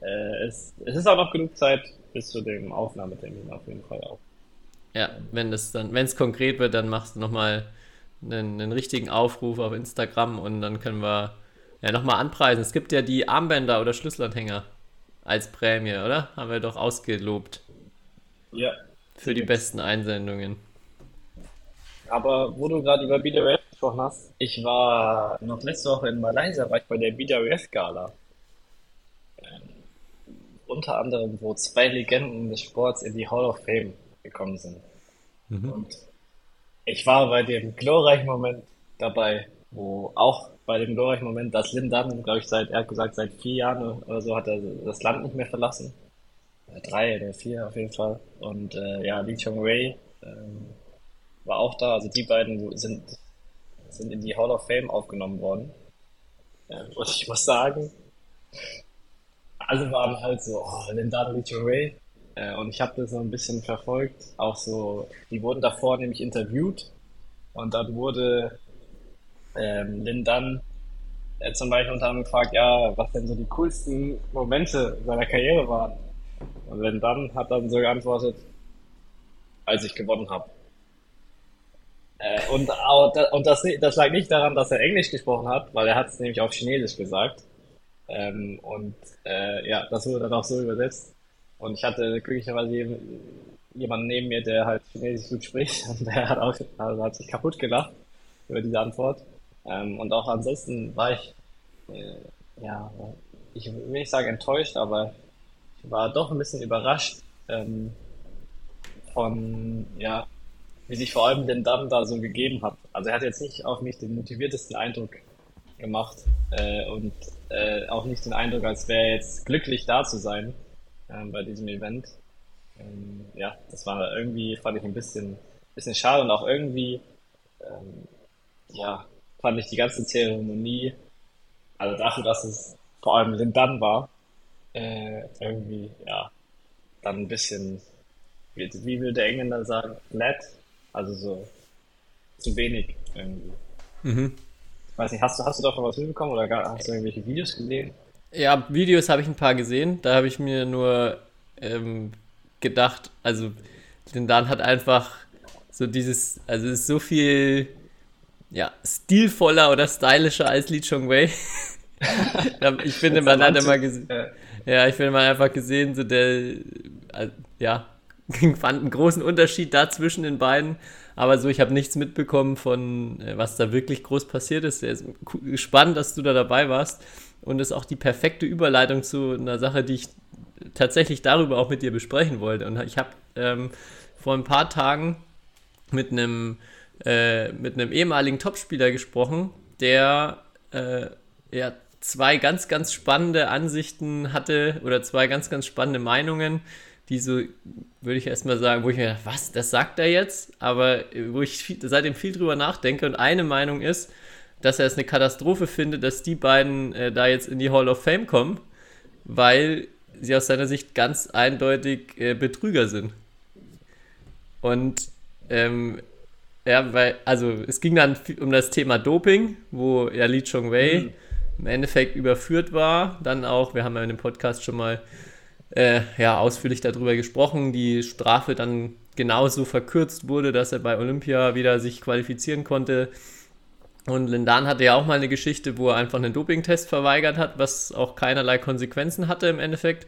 äh, es, es ist auch noch genug Zeit bis zu dem Aufnahmetermin auf jeden Fall auch. Ja, wenn es dann, wenn es konkret wird, dann machst du nochmal einen, einen richtigen Aufruf auf Instagram und dann können wir ja nochmal anpreisen. Es gibt ja die Armbänder oder Schlüsselanhänger als Prämie, oder? Haben wir doch ausgelobt. Ja. Für die besten Einsendungen. Aber wo du gerade über BWF gesprochen hast, ich war noch letzte Woche in Malaysia, war ich bei der BWF Gala. Ähm, unter anderem, wo zwei Legenden des Sports in die Hall of Fame gekommen sind. Mhm. Und ich war bei dem glorreichen Moment dabei, wo auch bei dem glorreichen Moment, dass Lin Dunn, glaube ich, seit, er hat gesagt, seit vier Jahren oder so hat er das Land nicht mehr verlassen. Drei oder vier auf jeden Fall. Und äh, ja, Lee Chong Wei ähm, war auch da. Also die beiden sind, sind in die Hall of Fame aufgenommen worden. Und ich muss sagen, alle waren halt so, oh, Lin Dunn, Lee Chong Wei. Äh, und ich habe das so ein bisschen verfolgt. Auch so, die wurden davor nämlich interviewt. Und dann wurde ähm, Lin äh, zum Beispiel unter anderem gefragt, ja, was denn so die coolsten Momente seiner Karriere waren. Und Lin Dunn hat dann so geantwortet, als ich gewonnen habe. Äh, und und das, das lag nicht daran, dass er Englisch gesprochen hat, weil er hat es nämlich auf Chinesisch gesagt. Ähm, und äh, ja, das wurde dann auch so übersetzt. Und ich hatte glücklicherweise jemanden neben mir, der halt Chinesisch gut spricht (laughs) und der hat auch also hat sich kaputt gelacht über diese Antwort. Ähm, und auch ansonsten war ich, äh, ja, ich will nicht sagen enttäuscht, aber ich war doch ein bisschen überrascht ähm, von, ja, wie sich vor allem den Damm da so gegeben hat. Also er hat jetzt nicht auf mich den motiviertesten Eindruck gemacht äh, und äh, auch nicht den Eindruck, als wäre er jetzt glücklich da zu sein äh, bei diesem Event. Ähm, ja, das war irgendwie, fand ich ein bisschen, bisschen schade und auch irgendwie, ähm, ja, fand ich die ganze Zeremonie, also dafür, dass es vor allem Lindan war, äh, irgendwie, ja, dann ein bisschen, wie, wie würde der Engländer sagen, flat, also so zu wenig irgendwie. Mhm. Ich weiß nicht, hast du, hast du davon was mitbekommen oder hast du irgendwelche Videos gesehen? Ja, Videos habe ich ein paar gesehen. Da habe ich mir nur ähm, gedacht, also Lindan hat einfach so dieses, also es ist so viel ja, stilvoller oder stylischer als Lee Chong Wei. ich finde, man hat immer gesehen, ja, ich finde, man einfach gesehen, so der, äh, ja, (laughs) fand einen großen Unterschied da zwischen den beiden. Aber so, ich habe nichts mitbekommen von, äh, was da wirklich groß passiert ist. Ist spannend, dass du da dabei warst. Und ist auch die perfekte Überleitung zu einer Sache, die ich tatsächlich darüber auch mit dir besprechen wollte. Und ich habe ähm, vor ein paar Tagen mit einem äh, mit einem ehemaligen Topspieler gesprochen, der äh, ja, zwei ganz, ganz spannende Ansichten hatte oder zwei ganz, ganz spannende Meinungen, die so, würde ich erstmal sagen, wo ich mir dachte, was, das sagt er jetzt? Aber wo ich viel, seitdem viel drüber nachdenke und eine Meinung ist, dass er es eine Katastrophe findet, dass die beiden äh, da jetzt in die Hall of Fame kommen, weil sie aus seiner Sicht ganz eindeutig äh, Betrüger sind. Und ähm, ja, weil, also es ging dann um das Thema Doping, wo ja Li Chong Wei mhm. im Endeffekt überführt war. Dann auch, wir haben ja in dem Podcast schon mal äh, ja, ausführlich darüber gesprochen, die Strafe dann genauso verkürzt wurde, dass er bei Olympia wieder sich qualifizieren konnte. Und Lindan hatte ja auch mal eine Geschichte, wo er einfach einen Dopingtest verweigert hat, was auch keinerlei Konsequenzen hatte im Endeffekt.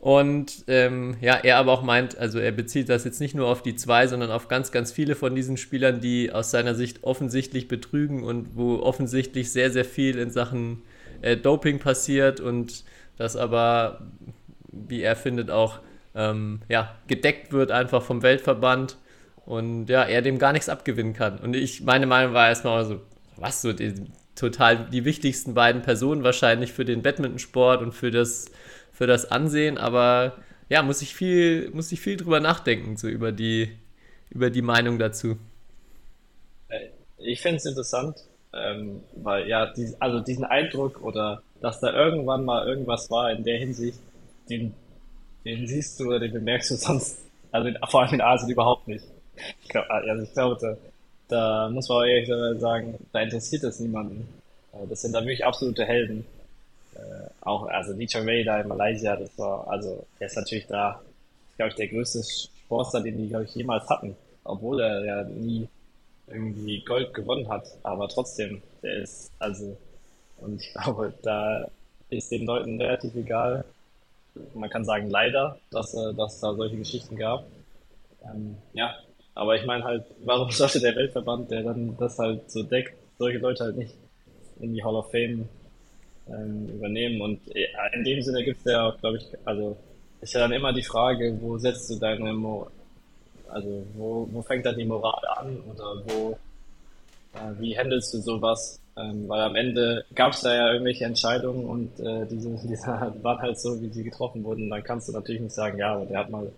Und ähm, ja, er aber auch meint, also er bezieht das jetzt nicht nur auf die zwei, sondern auf ganz, ganz viele von diesen Spielern, die aus seiner Sicht offensichtlich betrügen und wo offensichtlich sehr, sehr viel in Sachen äh, Doping passiert und das aber, wie er findet, auch ähm, ja, gedeckt wird einfach vom Weltverband und ja, er dem gar nichts abgewinnen kann. Und ich, meine Meinung war erstmal so, was so, die, total die wichtigsten beiden Personen wahrscheinlich für den Badmintonsport und für das für das Ansehen, aber ja, muss ich viel, muss ich viel drüber nachdenken, so über die, über die Meinung dazu. Ich finde es interessant, ähm, weil ja, die, also diesen Eindruck oder dass da irgendwann mal irgendwas war in der Hinsicht, den, den siehst du oder den bemerkst du sonst, also in, vor allem in Asien überhaupt nicht. Ich glaube, also ich glaube, da, da muss man ehrlich sagen, da interessiert das niemanden. Äh, das sind da wirklich absolute Helden. Äh, auch, also Lee Chang Wei da in Malaysia, das war, also, der ist natürlich da, glaube ich, der größte Sportler, den die, glaube ich, jemals hatten. Obwohl er ja nie irgendwie Gold gewonnen hat. Aber trotzdem, der ist, also, und ich glaube, da ist den Leuten relativ egal. Man kann sagen, leider, dass, äh, dass da solche Geschichten gab. Ähm, ja, aber ich meine halt, warum (laughs) sollte der Weltverband, der dann das halt so deckt, solche Leute halt nicht in die Hall of Fame ähm, übernehmen? Und äh, in dem Sinne gibt es ja auch, glaube ich, also ist ja dann immer die Frage, wo setzt du deine, Mo also wo, wo fängt dann die Moral an oder wo, äh, wie handelst du sowas? Ähm, weil am Ende gab es da ja irgendwelche Entscheidungen und äh, diese, (laughs) diese waren halt so, wie sie getroffen wurden. Dann kannst du natürlich nicht sagen, ja, aber der hat mal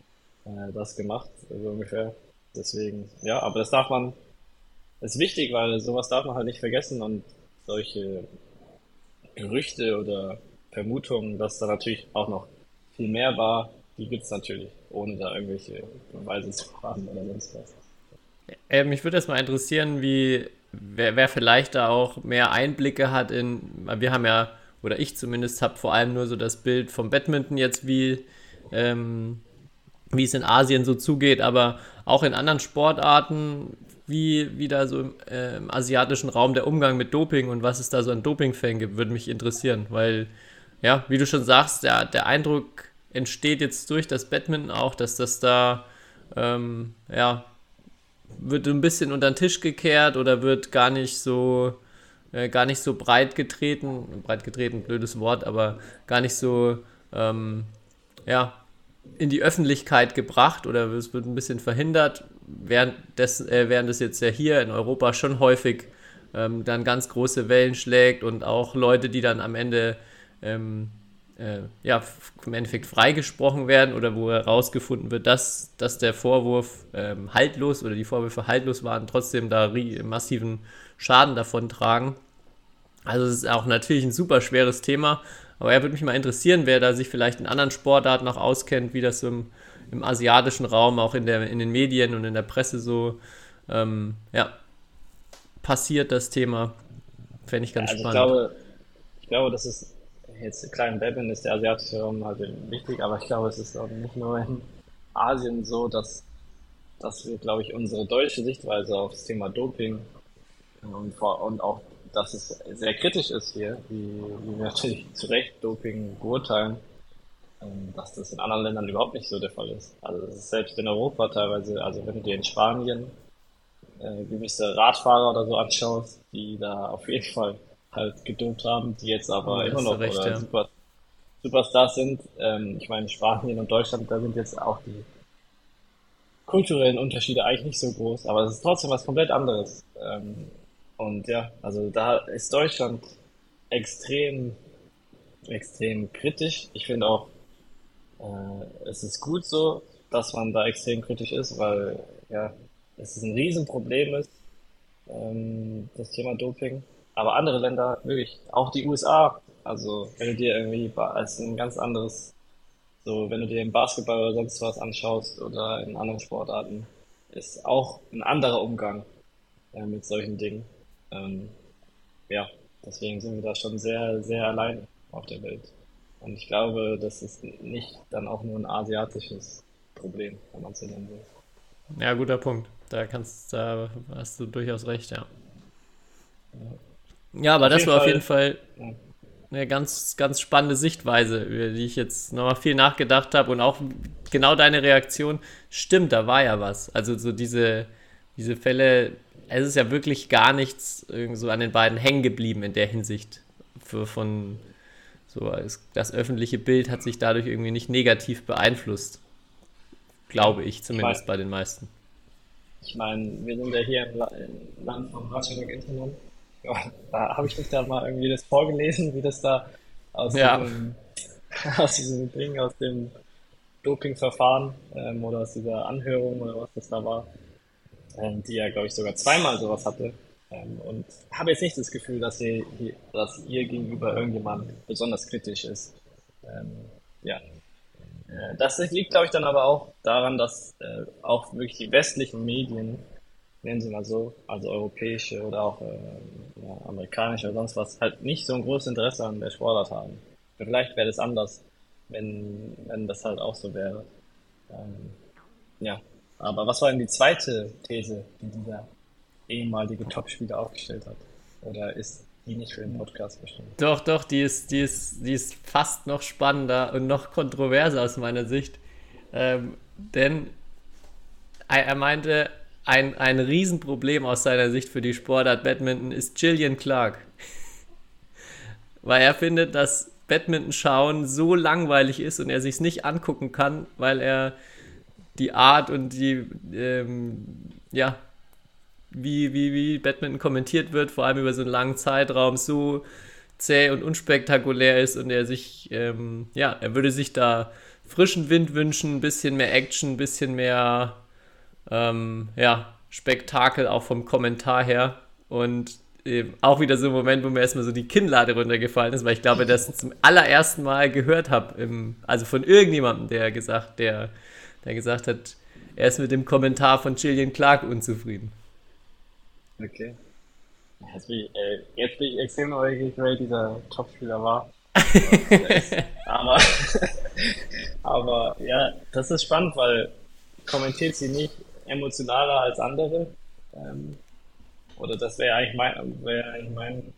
äh, das gemacht, so ungefähr. Deswegen, ja, aber das darf man, ist wichtig, weil sowas darf man halt nicht vergessen und solche Gerüchte oder Vermutungen, dass da natürlich auch noch viel mehr war, die gibt's natürlich, ohne da irgendwelche Beweise zu haben oder sonst was. Äh, mich würde erstmal interessieren, wie wer, wer vielleicht da auch mehr Einblicke hat in, wir haben ja, oder ich zumindest habe vor allem nur so das Bild vom Badminton jetzt, wie, ähm, wie es in Asien so zugeht, aber auch in anderen Sportarten, wie, wie da so im, äh, im asiatischen Raum der Umgang mit Doping und was es da so an Dopingfällen gibt, würde mich interessieren, weil, ja, wie du schon sagst, der, der Eindruck entsteht jetzt durch das Badminton auch, dass das da, ähm, ja, wird ein bisschen unter den Tisch gekehrt oder wird gar nicht so, äh, gar nicht so breit getreten, breit getreten, blödes Wort, aber gar nicht so, ähm, ja, in die Öffentlichkeit gebracht oder es wird ein bisschen verhindert, während, des, äh, während es jetzt ja hier in Europa schon häufig ähm, dann ganz große Wellen schlägt und auch Leute, die dann am Ende ähm, äh, ja, im Endeffekt freigesprochen werden oder wo herausgefunden wird, dass, dass der Vorwurf ähm, haltlos oder die Vorwürfe haltlos waren, trotzdem da massiven Schaden davon tragen. Also es ist auch natürlich ein super schweres Thema, aber er würde mich mal interessieren, wer da sich vielleicht in anderen Sportarten noch auskennt, wie das so im, im asiatischen Raum, auch in, der, in den Medien und in der Presse so ähm, ja, passiert, das Thema. Fände ich ganz also spannend. Ich glaube, ich glaube, das ist jetzt klein Badminton ist der asiatische Raum halt wichtig, aber ich glaube, es ist auch nicht nur in Asien so, dass, dass wir, glaube ich, unsere deutsche Sichtweise auf das Thema Doping und, und auch, dass es sehr kritisch ist hier, wie, wie wir natürlich zu Recht Doping beurteilen, ähm, dass das in anderen Ländern überhaupt nicht so der Fall ist. Also das ist selbst in Europa teilweise, also wenn du dir in Spanien äh, gewisse Radfahrer oder so anschaust, die da auf jeden Fall halt gedopt haben, die jetzt aber ja, immer noch recht, oder ja. Super, Superstars sind. Ähm, ich meine, Spanien und Deutschland, da sind jetzt auch die kulturellen Unterschiede eigentlich nicht so groß, aber es ist trotzdem was komplett anderes. Ähm, und ja, also da ist Deutschland extrem, extrem kritisch. Ich finde auch, äh, es ist gut so, dass man da extrem kritisch ist, weil ja, es ist ein Riesenproblem ist, ähm, das Thema Doping. Aber andere Länder, wirklich, auch die USA, also wenn du dir irgendwie als ein ganz anderes, so wenn du dir im Basketball oder sonst was anschaust oder in anderen Sportarten, ist auch ein anderer Umgang äh, mit solchen Dingen. Ähm, ja, deswegen sind wir da schon sehr, sehr allein auf der Welt. Und ich glaube, das ist nicht dann auch nur ein asiatisches Problem, wenn man es so nennen will. Ja, guter Punkt. Da kannst, da hast du durchaus recht, ja. ja. Ja, aber auf das war Fall. auf jeden Fall eine ganz, ganz spannende Sichtweise, über die ich jetzt nochmal viel nachgedacht habe und auch genau deine Reaktion. Stimmt, da war ja was. Also so diese, diese Fälle, es ist ja wirklich gar nichts so an den beiden hängen geblieben in der Hinsicht. Für, von so, das öffentliche Bild hat sich dadurch irgendwie nicht negativ beeinflusst. Glaube ich, zumindest ich mein, bei den meisten. Ich meine, wir sind ja hier im Land von Ratschlag Internet da habe ich mich da mal irgendwie das vorgelesen, wie das da aus, ja. diesem, (laughs) aus diesem Ding, aus dem Dopingverfahren ähm, oder aus dieser Anhörung oder was das da war, ähm, die ja, glaube ich, sogar zweimal sowas hatte. Ähm, und habe jetzt nicht das Gefühl, dass ihr, dass ihr gegenüber irgendjemand besonders kritisch ist. Ähm, ja. Äh, das liegt, glaube ich, dann aber auch daran, dass äh, auch wirklich die westlichen Medien, nennen sie mal so, also europäische oder auch äh, ja, amerikanische oder sonst was, halt nicht so ein großes Interesse an der Sportart haben. Vielleicht wäre das anders, wenn, wenn das halt auch so wäre. Ähm, ja, aber was war denn die zweite These, die dieser ehemalige Topspieler aufgestellt hat? Oder ist die nicht für den Podcast bestimmt? Doch, doch, die ist, die ist, die ist fast noch spannender und noch kontroverser aus meiner Sicht. Ähm, denn er meinte, ein, ein Riesenproblem aus seiner Sicht für die Sportart Badminton ist Gillian Clark. (laughs) weil er findet, dass Badminton schauen so langweilig ist und er sich es nicht angucken kann, weil er die Art und die, ähm, ja, wie, wie, wie Badminton kommentiert wird, vor allem über so einen langen Zeitraum, so zäh und unspektakulär ist und er sich, ähm, ja, er würde sich da frischen Wind wünschen, ein bisschen mehr Action, ein bisschen mehr, ähm, ja, Spektakel auch vom Kommentar her und eben auch wieder so ein Moment, wo mir erstmal so die Kinnlade runtergefallen ist, weil ich glaube, dass ich zum allerersten Mal gehört habe, also von irgendjemandem, der gesagt, der, der gesagt hat, er ist mit dem Kommentar von Gillian Clark unzufrieden. Okay. Jetzt bin ich, äh, jetzt bin ich extrem neugierig, wer dieser Topspieler war. (laughs) aber, aber ja, das ist spannend, weil kommentiert sie nicht emotionaler als andere. Ähm, oder das wäre eigentlich, mein, wär eigentlich mein,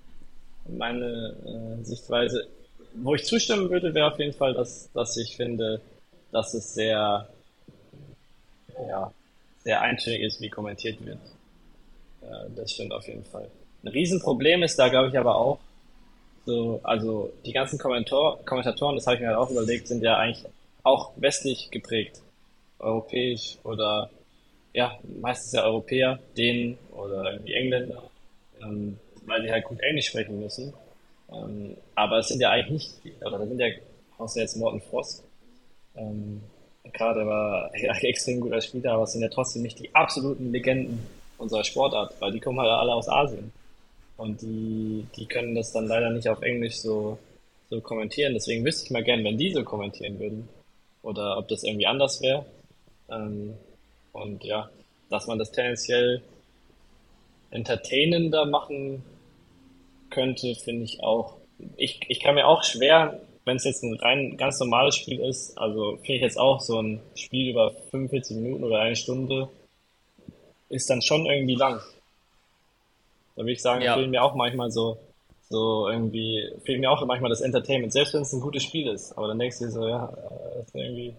meine äh, Sichtweise. Wo ich zustimmen würde, wäre auf jeden Fall, dass, dass ich finde, dass es sehr, ja, sehr eintönig ist, wie kommentiert wird. Ja, das stimmt auf jeden Fall. Ein Riesenproblem ist da, glaube ich, aber auch, so, also die ganzen Kommentator, Kommentatoren, das habe ich mir halt auch überlegt, sind ja eigentlich auch westlich geprägt. Europäisch oder ja, meistens ja Europäer, Dänen oder irgendwie Engländer, ähm, weil die halt gut Englisch sprechen müssen. Ähm, aber es sind ja eigentlich nicht, oder da sind ja, außer jetzt Morten Frost, ähm, gerade war ja (laughs) extrem guter Spieler, aber es sind ja trotzdem nicht die absoluten Legenden unserer Sportart, weil die kommen halt alle aus Asien. Und die, die können das dann leider nicht auf Englisch so, so kommentieren. Deswegen wüsste ich mal gern, wenn die so kommentieren würden. Oder ob das irgendwie anders wäre. Ähm, und ja, dass man das tendenziell entertainender machen könnte, finde ich auch. Ich, ich kann mir auch schwer, wenn es jetzt ein rein ganz normales Spiel ist, also finde ich jetzt auch so ein Spiel über 45 Minuten oder eine Stunde, ist dann schon irgendwie lang. Da würde ich sagen, ja. fehlen mir auch manchmal so, so irgendwie, fehlt mir auch manchmal das Entertainment, selbst wenn es ein gutes Spiel ist. Aber dann denkst du dir so, ja, das ist irgendwie,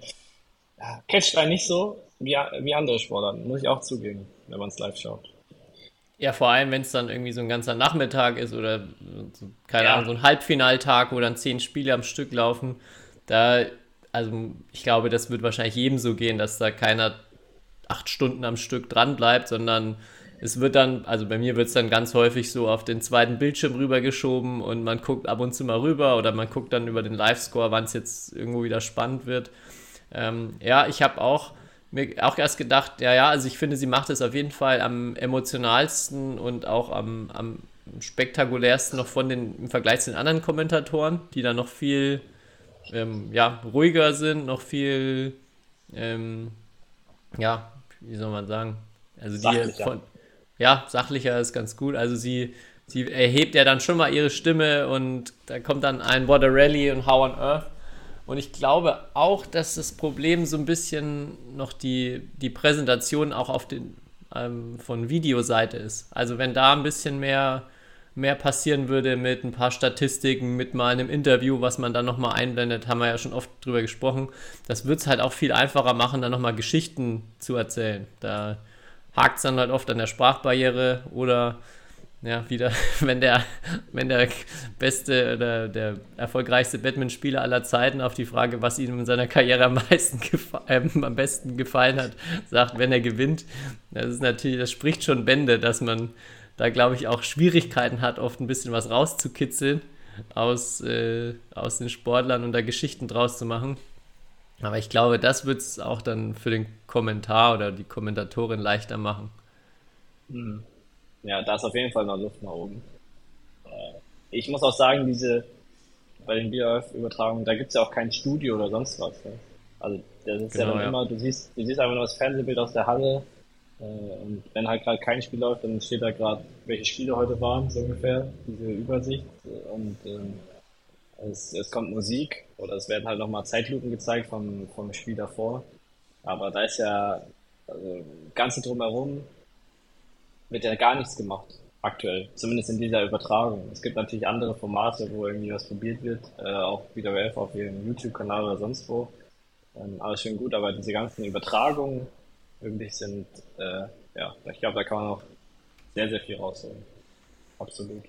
ja, catcht einen nicht so wie, wie andere Sportarten, muss ich auch zugeben, wenn man es live schaut. Ja, vor allem, wenn es dann irgendwie so ein ganzer Nachmittag ist oder so, keine ja. Ahnung, so ein Halbfinaltag, wo dann zehn Spiele am Stück laufen. Da, also ich glaube, das wird wahrscheinlich jedem so gehen, dass da keiner acht Stunden am Stück dran bleibt, sondern es wird dann, also bei mir wird es dann ganz häufig so auf den zweiten Bildschirm rübergeschoben und man guckt ab und zu mal rüber oder man guckt dann über den Live-Score, wann es jetzt irgendwo wieder spannend wird. Ähm, ja, ich habe auch mir auch erst gedacht, ja, ja, also ich finde, sie macht es auf jeden Fall am emotionalsten und auch am, am spektakulärsten noch von den, im Vergleich zu den anderen Kommentatoren, die dann noch viel ähm, ja, ruhiger sind, noch viel ähm, ja, wie soll man sagen? Also die von, ja, sachlicher ist ganz gut. Also sie, sie erhebt ja dann schon mal ihre Stimme und da kommt dann ein What a Rally und How on Earth. Und ich glaube auch, dass das Problem so ein bisschen noch die, die Präsentation auch auf den ähm, von Videoseite ist. Also wenn da ein bisschen mehr mehr passieren würde mit ein paar Statistiken, mit mal einem Interview, was man dann nochmal einblendet, haben wir ja schon oft drüber gesprochen. Das wird es halt auch viel einfacher machen, dann nochmal Geschichten zu erzählen. Da hakt es dann halt oft an der Sprachbarriere oder ja, wieder, (laughs) wenn der, wenn der beste oder der erfolgreichste Batman-Spieler aller Zeiten auf die Frage, was ihm in seiner Karriere am meisten äh, am besten gefallen hat, sagt, wenn er gewinnt. Das ist natürlich, das spricht schon Bände, dass man da glaube ich auch Schwierigkeiten hat, oft ein bisschen was rauszukitzeln aus, äh, aus den Sportlern und da Geschichten draus zu machen. Aber ich glaube, das wird es auch dann für den Kommentar oder die Kommentatorin leichter machen. Hm. Ja, da ist auf jeden Fall noch Luft nach oben. Äh, ich muss auch sagen, diese, bei den BOF-Übertragungen, da gibt's ja auch kein Studio oder sonst was. Ne? Also, das ist Genau, ja dann ja. immer, du siehst, du siehst einfach nur das Fernsehbild aus der Halle, äh, und wenn halt gerade kein Spiel läuft, dann steht da gerade, welche Spiele heute waren, so ungefähr, diese Übersicht. Und ähm, es, es kommt Musik oder es werden halt nochmal Zeitlupen gezeigt vom, vom Spiel davor. Aber da ist ja, also, Ganze drumherum wird ja gar nichts gemacht, aktuell. Zumindest in dieser Übertragung. Es gibt natürlich andere Formate, wo irgendwie was probiert wird, äh, auch wieder WF auf ihrem YouTube-Kanal oder sonst wo. Ähm, alles schön gut, aber diese ganzen Übertragungen irgendwie sind, äh, ja, ich glaube, da kann man auch sehr, sehr viel rausholen. Absolut.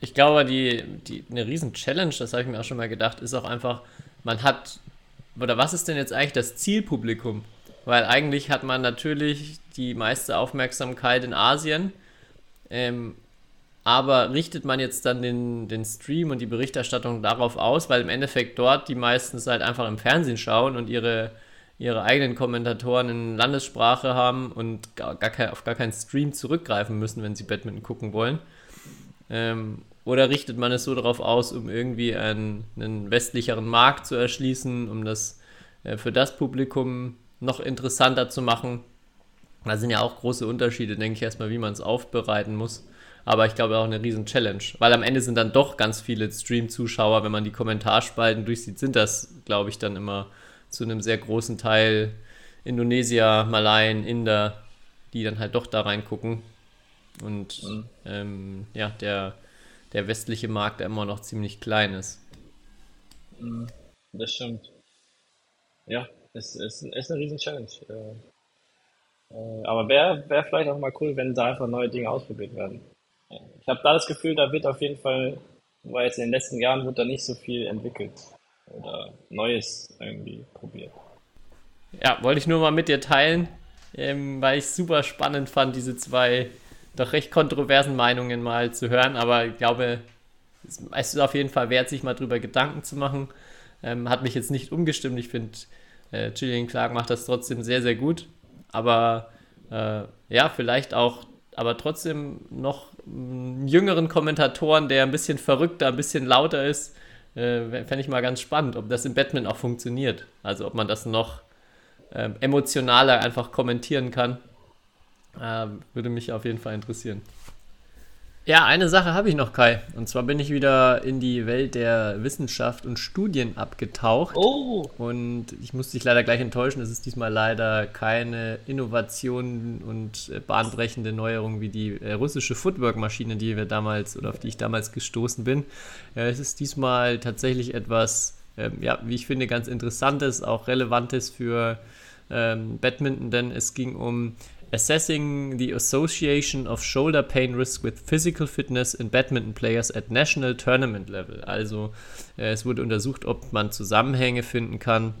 Ich glaube, die, die, eine riesen Challenge, das habe ich mir auch schon mal gedacht, ist auch einfach, man hat, oder was ist denn jetzt eigentlich das Zielpublikum? Weil eigentlich hat man natürlich die meiste Aufmerksamkeit in Asien, ähm, aber richtet man jetzt dann den, den Stream und die Berichterstattung darauf aus, weil im Endeffekt dort die meistens halt einfach im Fernsehen schauen und ihre, ihre eigenen Kommentatoren in Landessprache haben und gar, gar kein, auf gar keinen Stream zurückgreifen müssen, wenn sie Badminton gucken wollen. Ähm, oder richtet man es so darauf aus, um irgendwie einen, einen westlicheren Markt zu erschließen, um das äh, für das Publikum noch interessanter zu machen? Da sind ja auch große Unterschiede, denke ich erstmal, wie man es aufbereiten muss. Aber ich glaube auch eine riesen Challenge, weil am Ende sind dann doch ganz viele Stream-Zuschauer, wenn man die Kommentarspalten durchsieht, sind das, glaube ich, dann immer zu einem sehr großen Teil Indonesier, Malaien, Inder, die dann halt doch da reingucken. Und Mhm. ähm, ja, der, der westliche Markt, der immer noch ziemlich klein ist. Das stimmt. Ja, es ist, ist eine riesen Challenge. Äh, äh, aber wäre wär vielleicht auch mal cool, wenn da einfach neue Dinge ausprobiert werden. Ich habe da das Gefühl, da wird auf jeden Fall, weil jetzt in den letzten Jahren wird da nicht so viel entwickelt oder Neues irgendwie probiert. Ja, wollte ich nur mal mit dir teilen, ähm, weil ich super spannend fand, diese zwei doch recht kontroversen Meinungen mal zu hören. Aber ich glaube, es es ist auf jeden Fall wert, sich mal drüber Gedanken zu machen. Ähm, hat mich jetzt nicht umgestimmt. Ich finde, äh, Gillian Clark macht das trotzdem sehr, sehr gut. Aber äh, ja, vielleicht auch, aber trotzdem noch einen jüngeren Kommentatoren, der ein bisschen verrückter, ein bisschen lauter ist. Äh, Fände ich mal ganz spannend, ob das im Batman auch funktioniert. Also ob man das noch ähm, emotionaler einfach kommentieren kann. Ähm, würde mich auf jeden Fall interessieren. Ja, eine Sache habe ich noch, Kai. Und zwar bin ich wieder in die Welt der Wissenschaft und Studien abgetaucht. Oh! Und ich muss dich leider gleich enttäuschen, es ist diesmal leider keine Innovation und äh, bahnbrechende Neuerung wie die äh, russische Footwork-Maschine, die wir damals oder auf die ich damals gestoßen bin. Es ist diesmal tatsächlich etwas, ähm, ja, wie ich finde, ganz Interessantes, auch Relevantes für ähm, Badminton, denn es ging um Assessing the Association of Shoulder Pain Risk with Physical Fitness in Badminton Players at National Tournament Level. Also äh, es wurde untersucht, ob man Zusammenhänge finden kann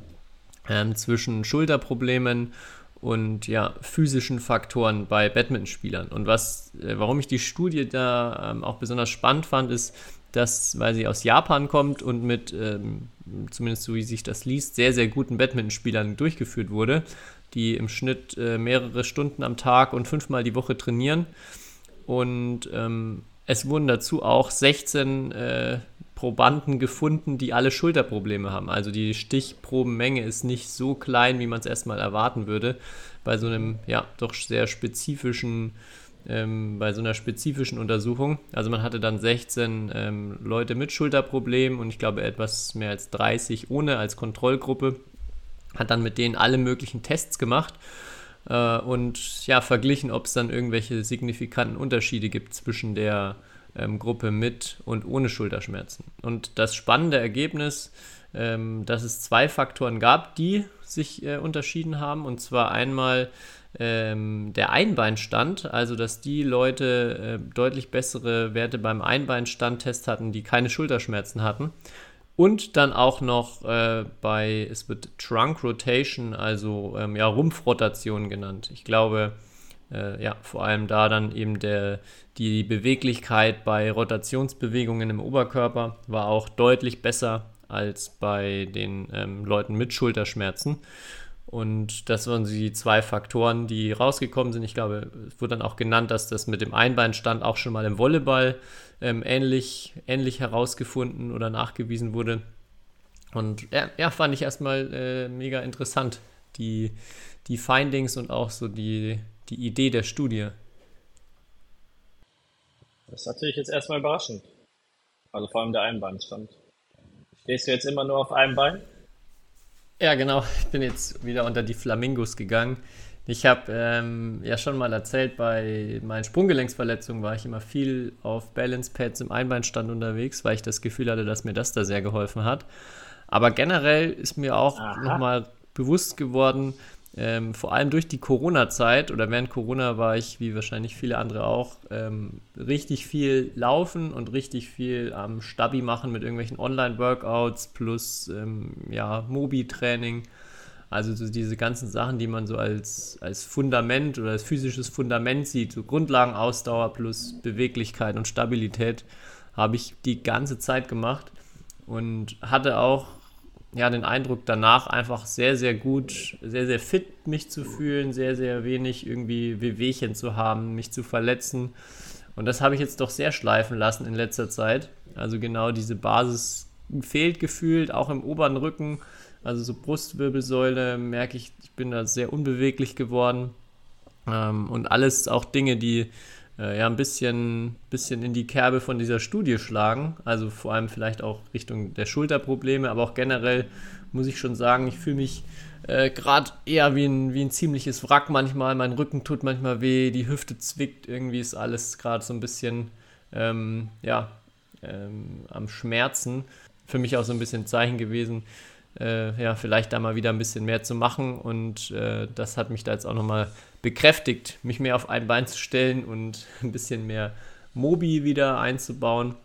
ähm, zwischen Schulterproblemen und ja, physischen Faktoren bei Badmintonspielern. Und was, äh, warum ich die Studie da ähm, auch besonders spannend fand, ist, dass, weil sie aus Japan kommt und mit, ähm, zumindest so wie sich das liest, sehr, sehr guten Badmintonspielern durchgeführt wurde, die im Schnitt äh, mehrere Stunden am Tag und fünfmal die Woche trainieren. Und ähm, es wurden dazu auch 16 äh, Probanden gefunden, die alle Schulterprobleme haben. Also die Stichprobenmenge ist nicht so klein, wie man es erstmal erwarten würde, bei so einem ja doch sehr spezifischen, ähm, bei so einer spezifischen Untersuchung. Also man hatte dann 16 ähm, Leute mit Schulterproblemen und ich glaube etwas mehr als 30 ohne als Kontrollgruppe. Hat dann mit denen alle möglichen Tests gemacht äh, und ja verglichen, ob es dann irgendwelche signifikanten Unterschiede gibt zwischen der ähm, Gruppe mit und ohne Schulterschmerzen. Und das spannende Ergebnis, ähm, dass es zwei Faktoren gab, die sich äh, unterschieden haben. Und zwar einmal ähm, der Einbeinstand, also dass die Leute äh, deutlich bessere Werte beim Einbeinstandtest hatten, die keine Schulterschmerzen hatten. Und dann auch noch äh, bei, es wird Trunk Rotation, also ähm, ja, Rumpfrotation genannt. Ich glaube, äh, ja, vor allem da dann eben der, die Beweglichkeit bei Rotationsbewegungen im Oberkörper war auch deutlich besser als bei den ähm, Leuten mit Schulterschmerzen. Und das waren die zwei Faktoren, die rausgekommen sind. Ich glaube, es wurde dann auch genannt, dass das mit dem Einbeinstand auch schon mal im Volleyball ähm, ähnlich, ähnlich herausgefunden oder nachgewiesen wurde. Und ja, ja fand ich erstmal äh, mega interessant, die, die Findings und auch so die, die Idee der Studie. Das ist natürlich jetzt erstmal überraschend. Also vor allem der Einbeinstand. Stehst du jetzt immer nur auf einem Bein? Ja, genau. Ich bin jetzt wieder unter die Flamingos gegangen. Ich habe ähm, ja schon mal erzählt, bei meinen Sprunggelenksverletzungen war ich immer viel auf Balance Pads im Einbeinstand unterwegs, weil ich das Gefühl hatte, dass mir das da sehr geholfen hat. Aber generell ist mir auch nochmal bewusst geworden, ähm, vor allem durch die Corona-Zeit oder während Corona war ich, wie wahrscheinlich viele andere auch, ähm, richtig viel laufen und richtig viel am Stabi machen mit irgendwelchen Online-Workouts plus ähm, ja, Mobi-Training. Also so diese ganzen Sachen, die man so als, als Fundament oder als physisches Fundament sieht, so Grundlagenausdauer plus Beweglichkeit und Stabilität, habe ich die ganze Zeit gemacht und hatte auch ja, den Eindruck danach einfach sehr, sehr gut, sehr, sehr fit mich zu fühlen, sehr, sehr wenig irgendwie Wehwehchen zu haben, mich zu verletzen. Und das habe ich jetzt doch sehr schleifen lassen in letzter Zeit. Also genau diese Basis fehlt gefühlt, auch im oberen Rücken. Also so Brustwirbelsäule merke ich, ich bin da sehr unbeweglich geworden. Ähm, und alles auch Dinge, die äh, ja ein bisschen, bisschen in die Kerbe von dieser Studie schlagen. Also vor allem vielleicht auch Richtung der Schulterprobleme, aber auch generell muss ich schon sagen, ich fühle mich äh, gerade eher wie ein, wie ein ziemliches Wrack manchmal. Mein Rücken tut manchmal weh, die Hüfte zwickt, irgendwie ist alles gerade so ein bisschen ähm, ja, ähm, am Schmerzen. Für mich auch so ein bisschen Zeichen gewesen, äh, ja, vielleicht da mal wieder ein bisschen mehr zu machen. Und äh, das hat mich da jetzt auch nochmal bekräftigt, mich mehr auf ein Bein zu stellen und (laughs) ein bisschen mehr Mobi wieder einzubauen.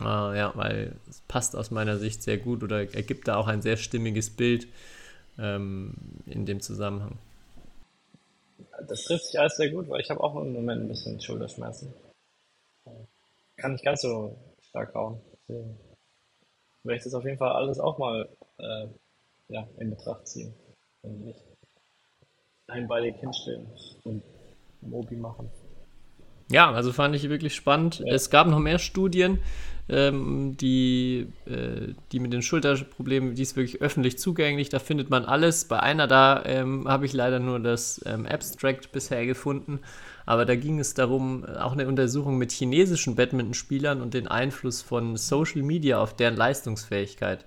Äh, ja, weil es passt aus meiner Sicht sehr gut oder ergibt da auch ein sehr stimmiges Bild ähm, in dem Zusammenhang. Das trifft sich alles sehr gut, weil ich habe auch im Moment ein bisschen Schulterschmerzen. Kann nicht ganz so stark hauen. Werde ich das auf jeden Fall alles auch mal äh, ja, in Betracht ziehen. Und nicht einbeinig hinstellen und Mobi machen. Ja, also fand ich wirklich spannend. Ja. Es gab noch mehr Studien, ähm, die, äh, die mit den Schulterproblemen, die ist wirklich öffentlich zugänglich, da findet man alles. Bei einer da ähm, habe ich leider nur das ähm, Abstract bisher gefunden, aber da ging es darum, auch eine Untersuchung mit chinesischen Badmintonspielern und den Einfluss von Social Media auf deren Leistungsfähigkeit.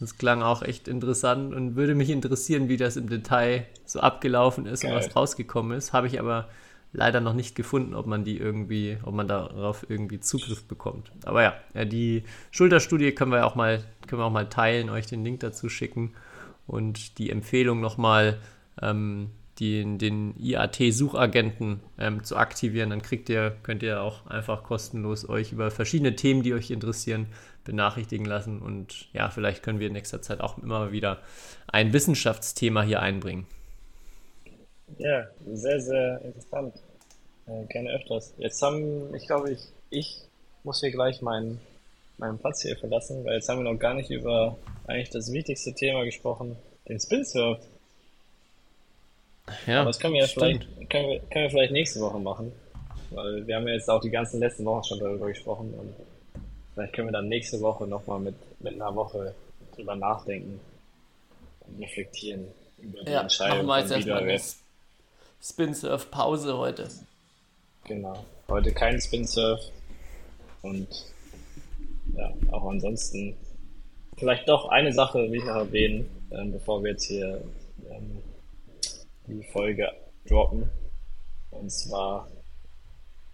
Das klang auch echt interessant und würde mich interessieren, wie das im Detail so abgelaufen ist Geil. und was rausgekommen ist. Habe ich aber leider noch nicht gefunden, ob man die irgendwie, ob man darauf irgendwie Zugriff bekommt. Aber ja, ja die Schulterstudie können wir auch mal, können wir auch mal teilen, euch den Link dazu schicken und die Empfehlung nochmal, ähm, den, den IAT-Suchagenten ähm, zu aktivieren. Dann kriegt ihr, könnt ihr auch einfach kostenlos euch über verschiedene Themen, die euch interessieren, benachrichtigen lassen. Und ja, vielleicht können wir in nächster Zeit auch immer wieder ein Wissenschaftsthema hier einbringen. Ja, sehr, sehr interessant. Äh, gerne öfters. Jetzt haben, ich glaube, ich, ich muss hier gleich meinen, meinen Platz hier verlassen, weil jetzt haben wir noch gar nicht über eigentlich das wichtigste Thema gesprochen, den Spin Surf. Ja, Aber das können wir ja vielleicht, können wir, können wir vielleicht nächste Woche machen, weil wir haben ja jetzt auch die ganzen letzten Wochen schon darüber gesprochen und vielleicht können wir dann nächste Woche nochmal mit, mit einer Woche drüber nachdenken und reflektieren über die ja, Entscheidung. Machen wir jetzt erstmal eine Spin-Surf-Pause heute. Genau. Heute kein Spin-Surf und ja, auch ansonsten vielleicht doch eine Sache will ich noch erwähnen, ähm, bevor wir jetzt hier ähm, die Folge droppen. Und zwar,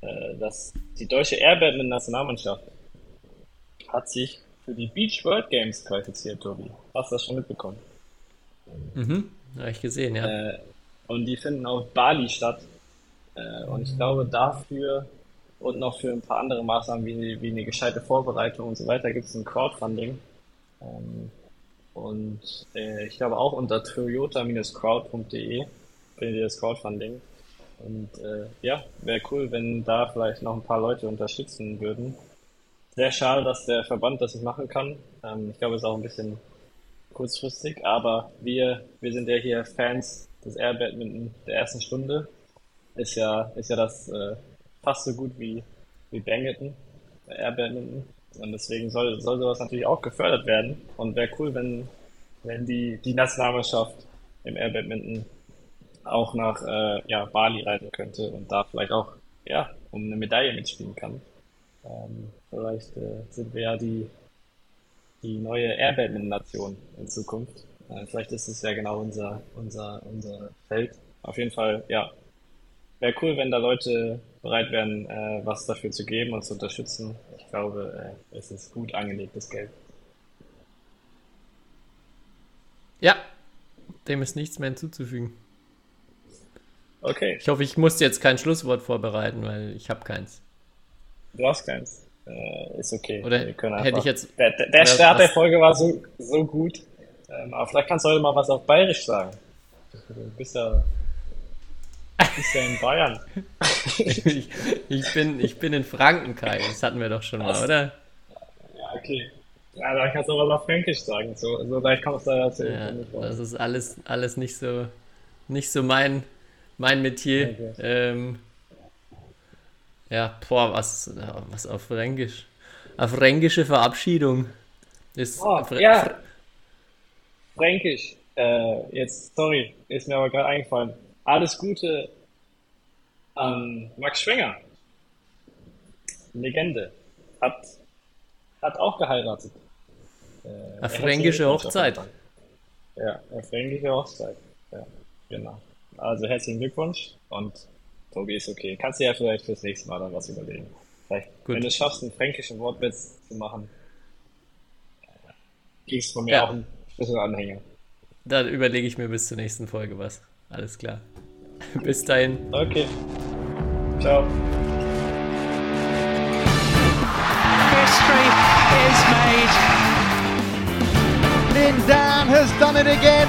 äh, dass die deutsche Airbadminton-Nationalmannschaft hat sich für die Beach World Games qualifiziert, Tobi. Hast du das schon mitbekommen? Mhm, habe ich gesehen, ja. Äh, und die finden auf Bali statt. Äh, und ich glaube, dafür und noch für ein paar andere Maßnahmen wie, wie eine gescheite Vorbereitung und so weiter gibt es ein Crowdfunding. Ähm, und äh, ich glaube auch unter toyota-crowd.de das Crowdfunding. Und äh, ja, wäre cool, wenn da vielleicht noch ein paar Leute unterstützen würden. Sehr schade, dass der Verband das nicht machen kann. Ähm, ich glaube, es ist auch ein bisschen kurzfristig, aber wir, wir sind ja hier Fans des Air Badminton der ersten Stunde. Ist ja, ist ja das äh, fast so gut wie, wie Bangleton, Air Badminton. Und deswegen soll, soll sowas natürlich auch gefördert werden. Und wäre cool, wenn, wenn die, die Nationalmannschaft im Air Badminton auch nach äh, ja, Bali reisen könnte und da vielleicht auch ja, um eine Medaille mitspielen kann. Ähm, vielleicht äh, sind wir ja die, die neue Air Badminton-Nation in Zukunft. Äh, vielleicht ist es ja genau unser, unser, unser Feld. Auf jeden Fall, ja, wäre cool, wenn da Leute bereit wären, äh, was dafür zu geben und zu unterstützen. Ich glaube, äh, es ist gut angelegtes Geld. Ja, dem ist nichts mehr hinzuzufügen. Okay. Ich hoffe, ich muss jetzt kein Schlusswort vorbereiten, weil ich habe keins. Du hast keins. Äh, ist okay. Oder hätte ich jetzt- Der, der, der Start der Folge war so, so gut. Ähm, aber vielleicht kannst du heute mal was auf Bayerisch sagen. Du bist ja, bist ja in Bayern. ich, (laughs) ich, bin, ich bin in Franken, Kai. Das hatten wir doch schon mal, oder? Ja, okay. Ja, dann kannst du auch was auf Fränkisch sagen. So, so leicht kommst du da dazu. Ja, das ist alles, alles nicht so, nicht so mein, mein Metier. Ähm, ja, boah, was, was auf Fränkisch. Auf fränkische Verabschiedung. Ist Oh, Fr- ja. Fr- Fränkisch. Äh, jetzt, sorry, ist mir aber gerade eingefallen. Alles Gute an Max Schwenger. Legende. Hat, hat auch geheiratet. Äh, Eine fränkische Hochzeit. Ja, eine fränkische Hochzeit. Ja, genau. Also herzlichen Glückwunsch und Tobi ist okay. Kannst du ja vielleicht fürs nächste Mal dann was überlegen. Vielleicht, Gut. wenn du es schaffst, einen fränkischen Wortwitz zu machen, äh, kriegst du von mir Ja. auch einen Schlüsselanhänger. Dann überlege ich mir bis zur nächsten Folge was. Alles klar. (laughs) Bis dahin. Okay. Ciao. History is made. Lin Dan has done it again.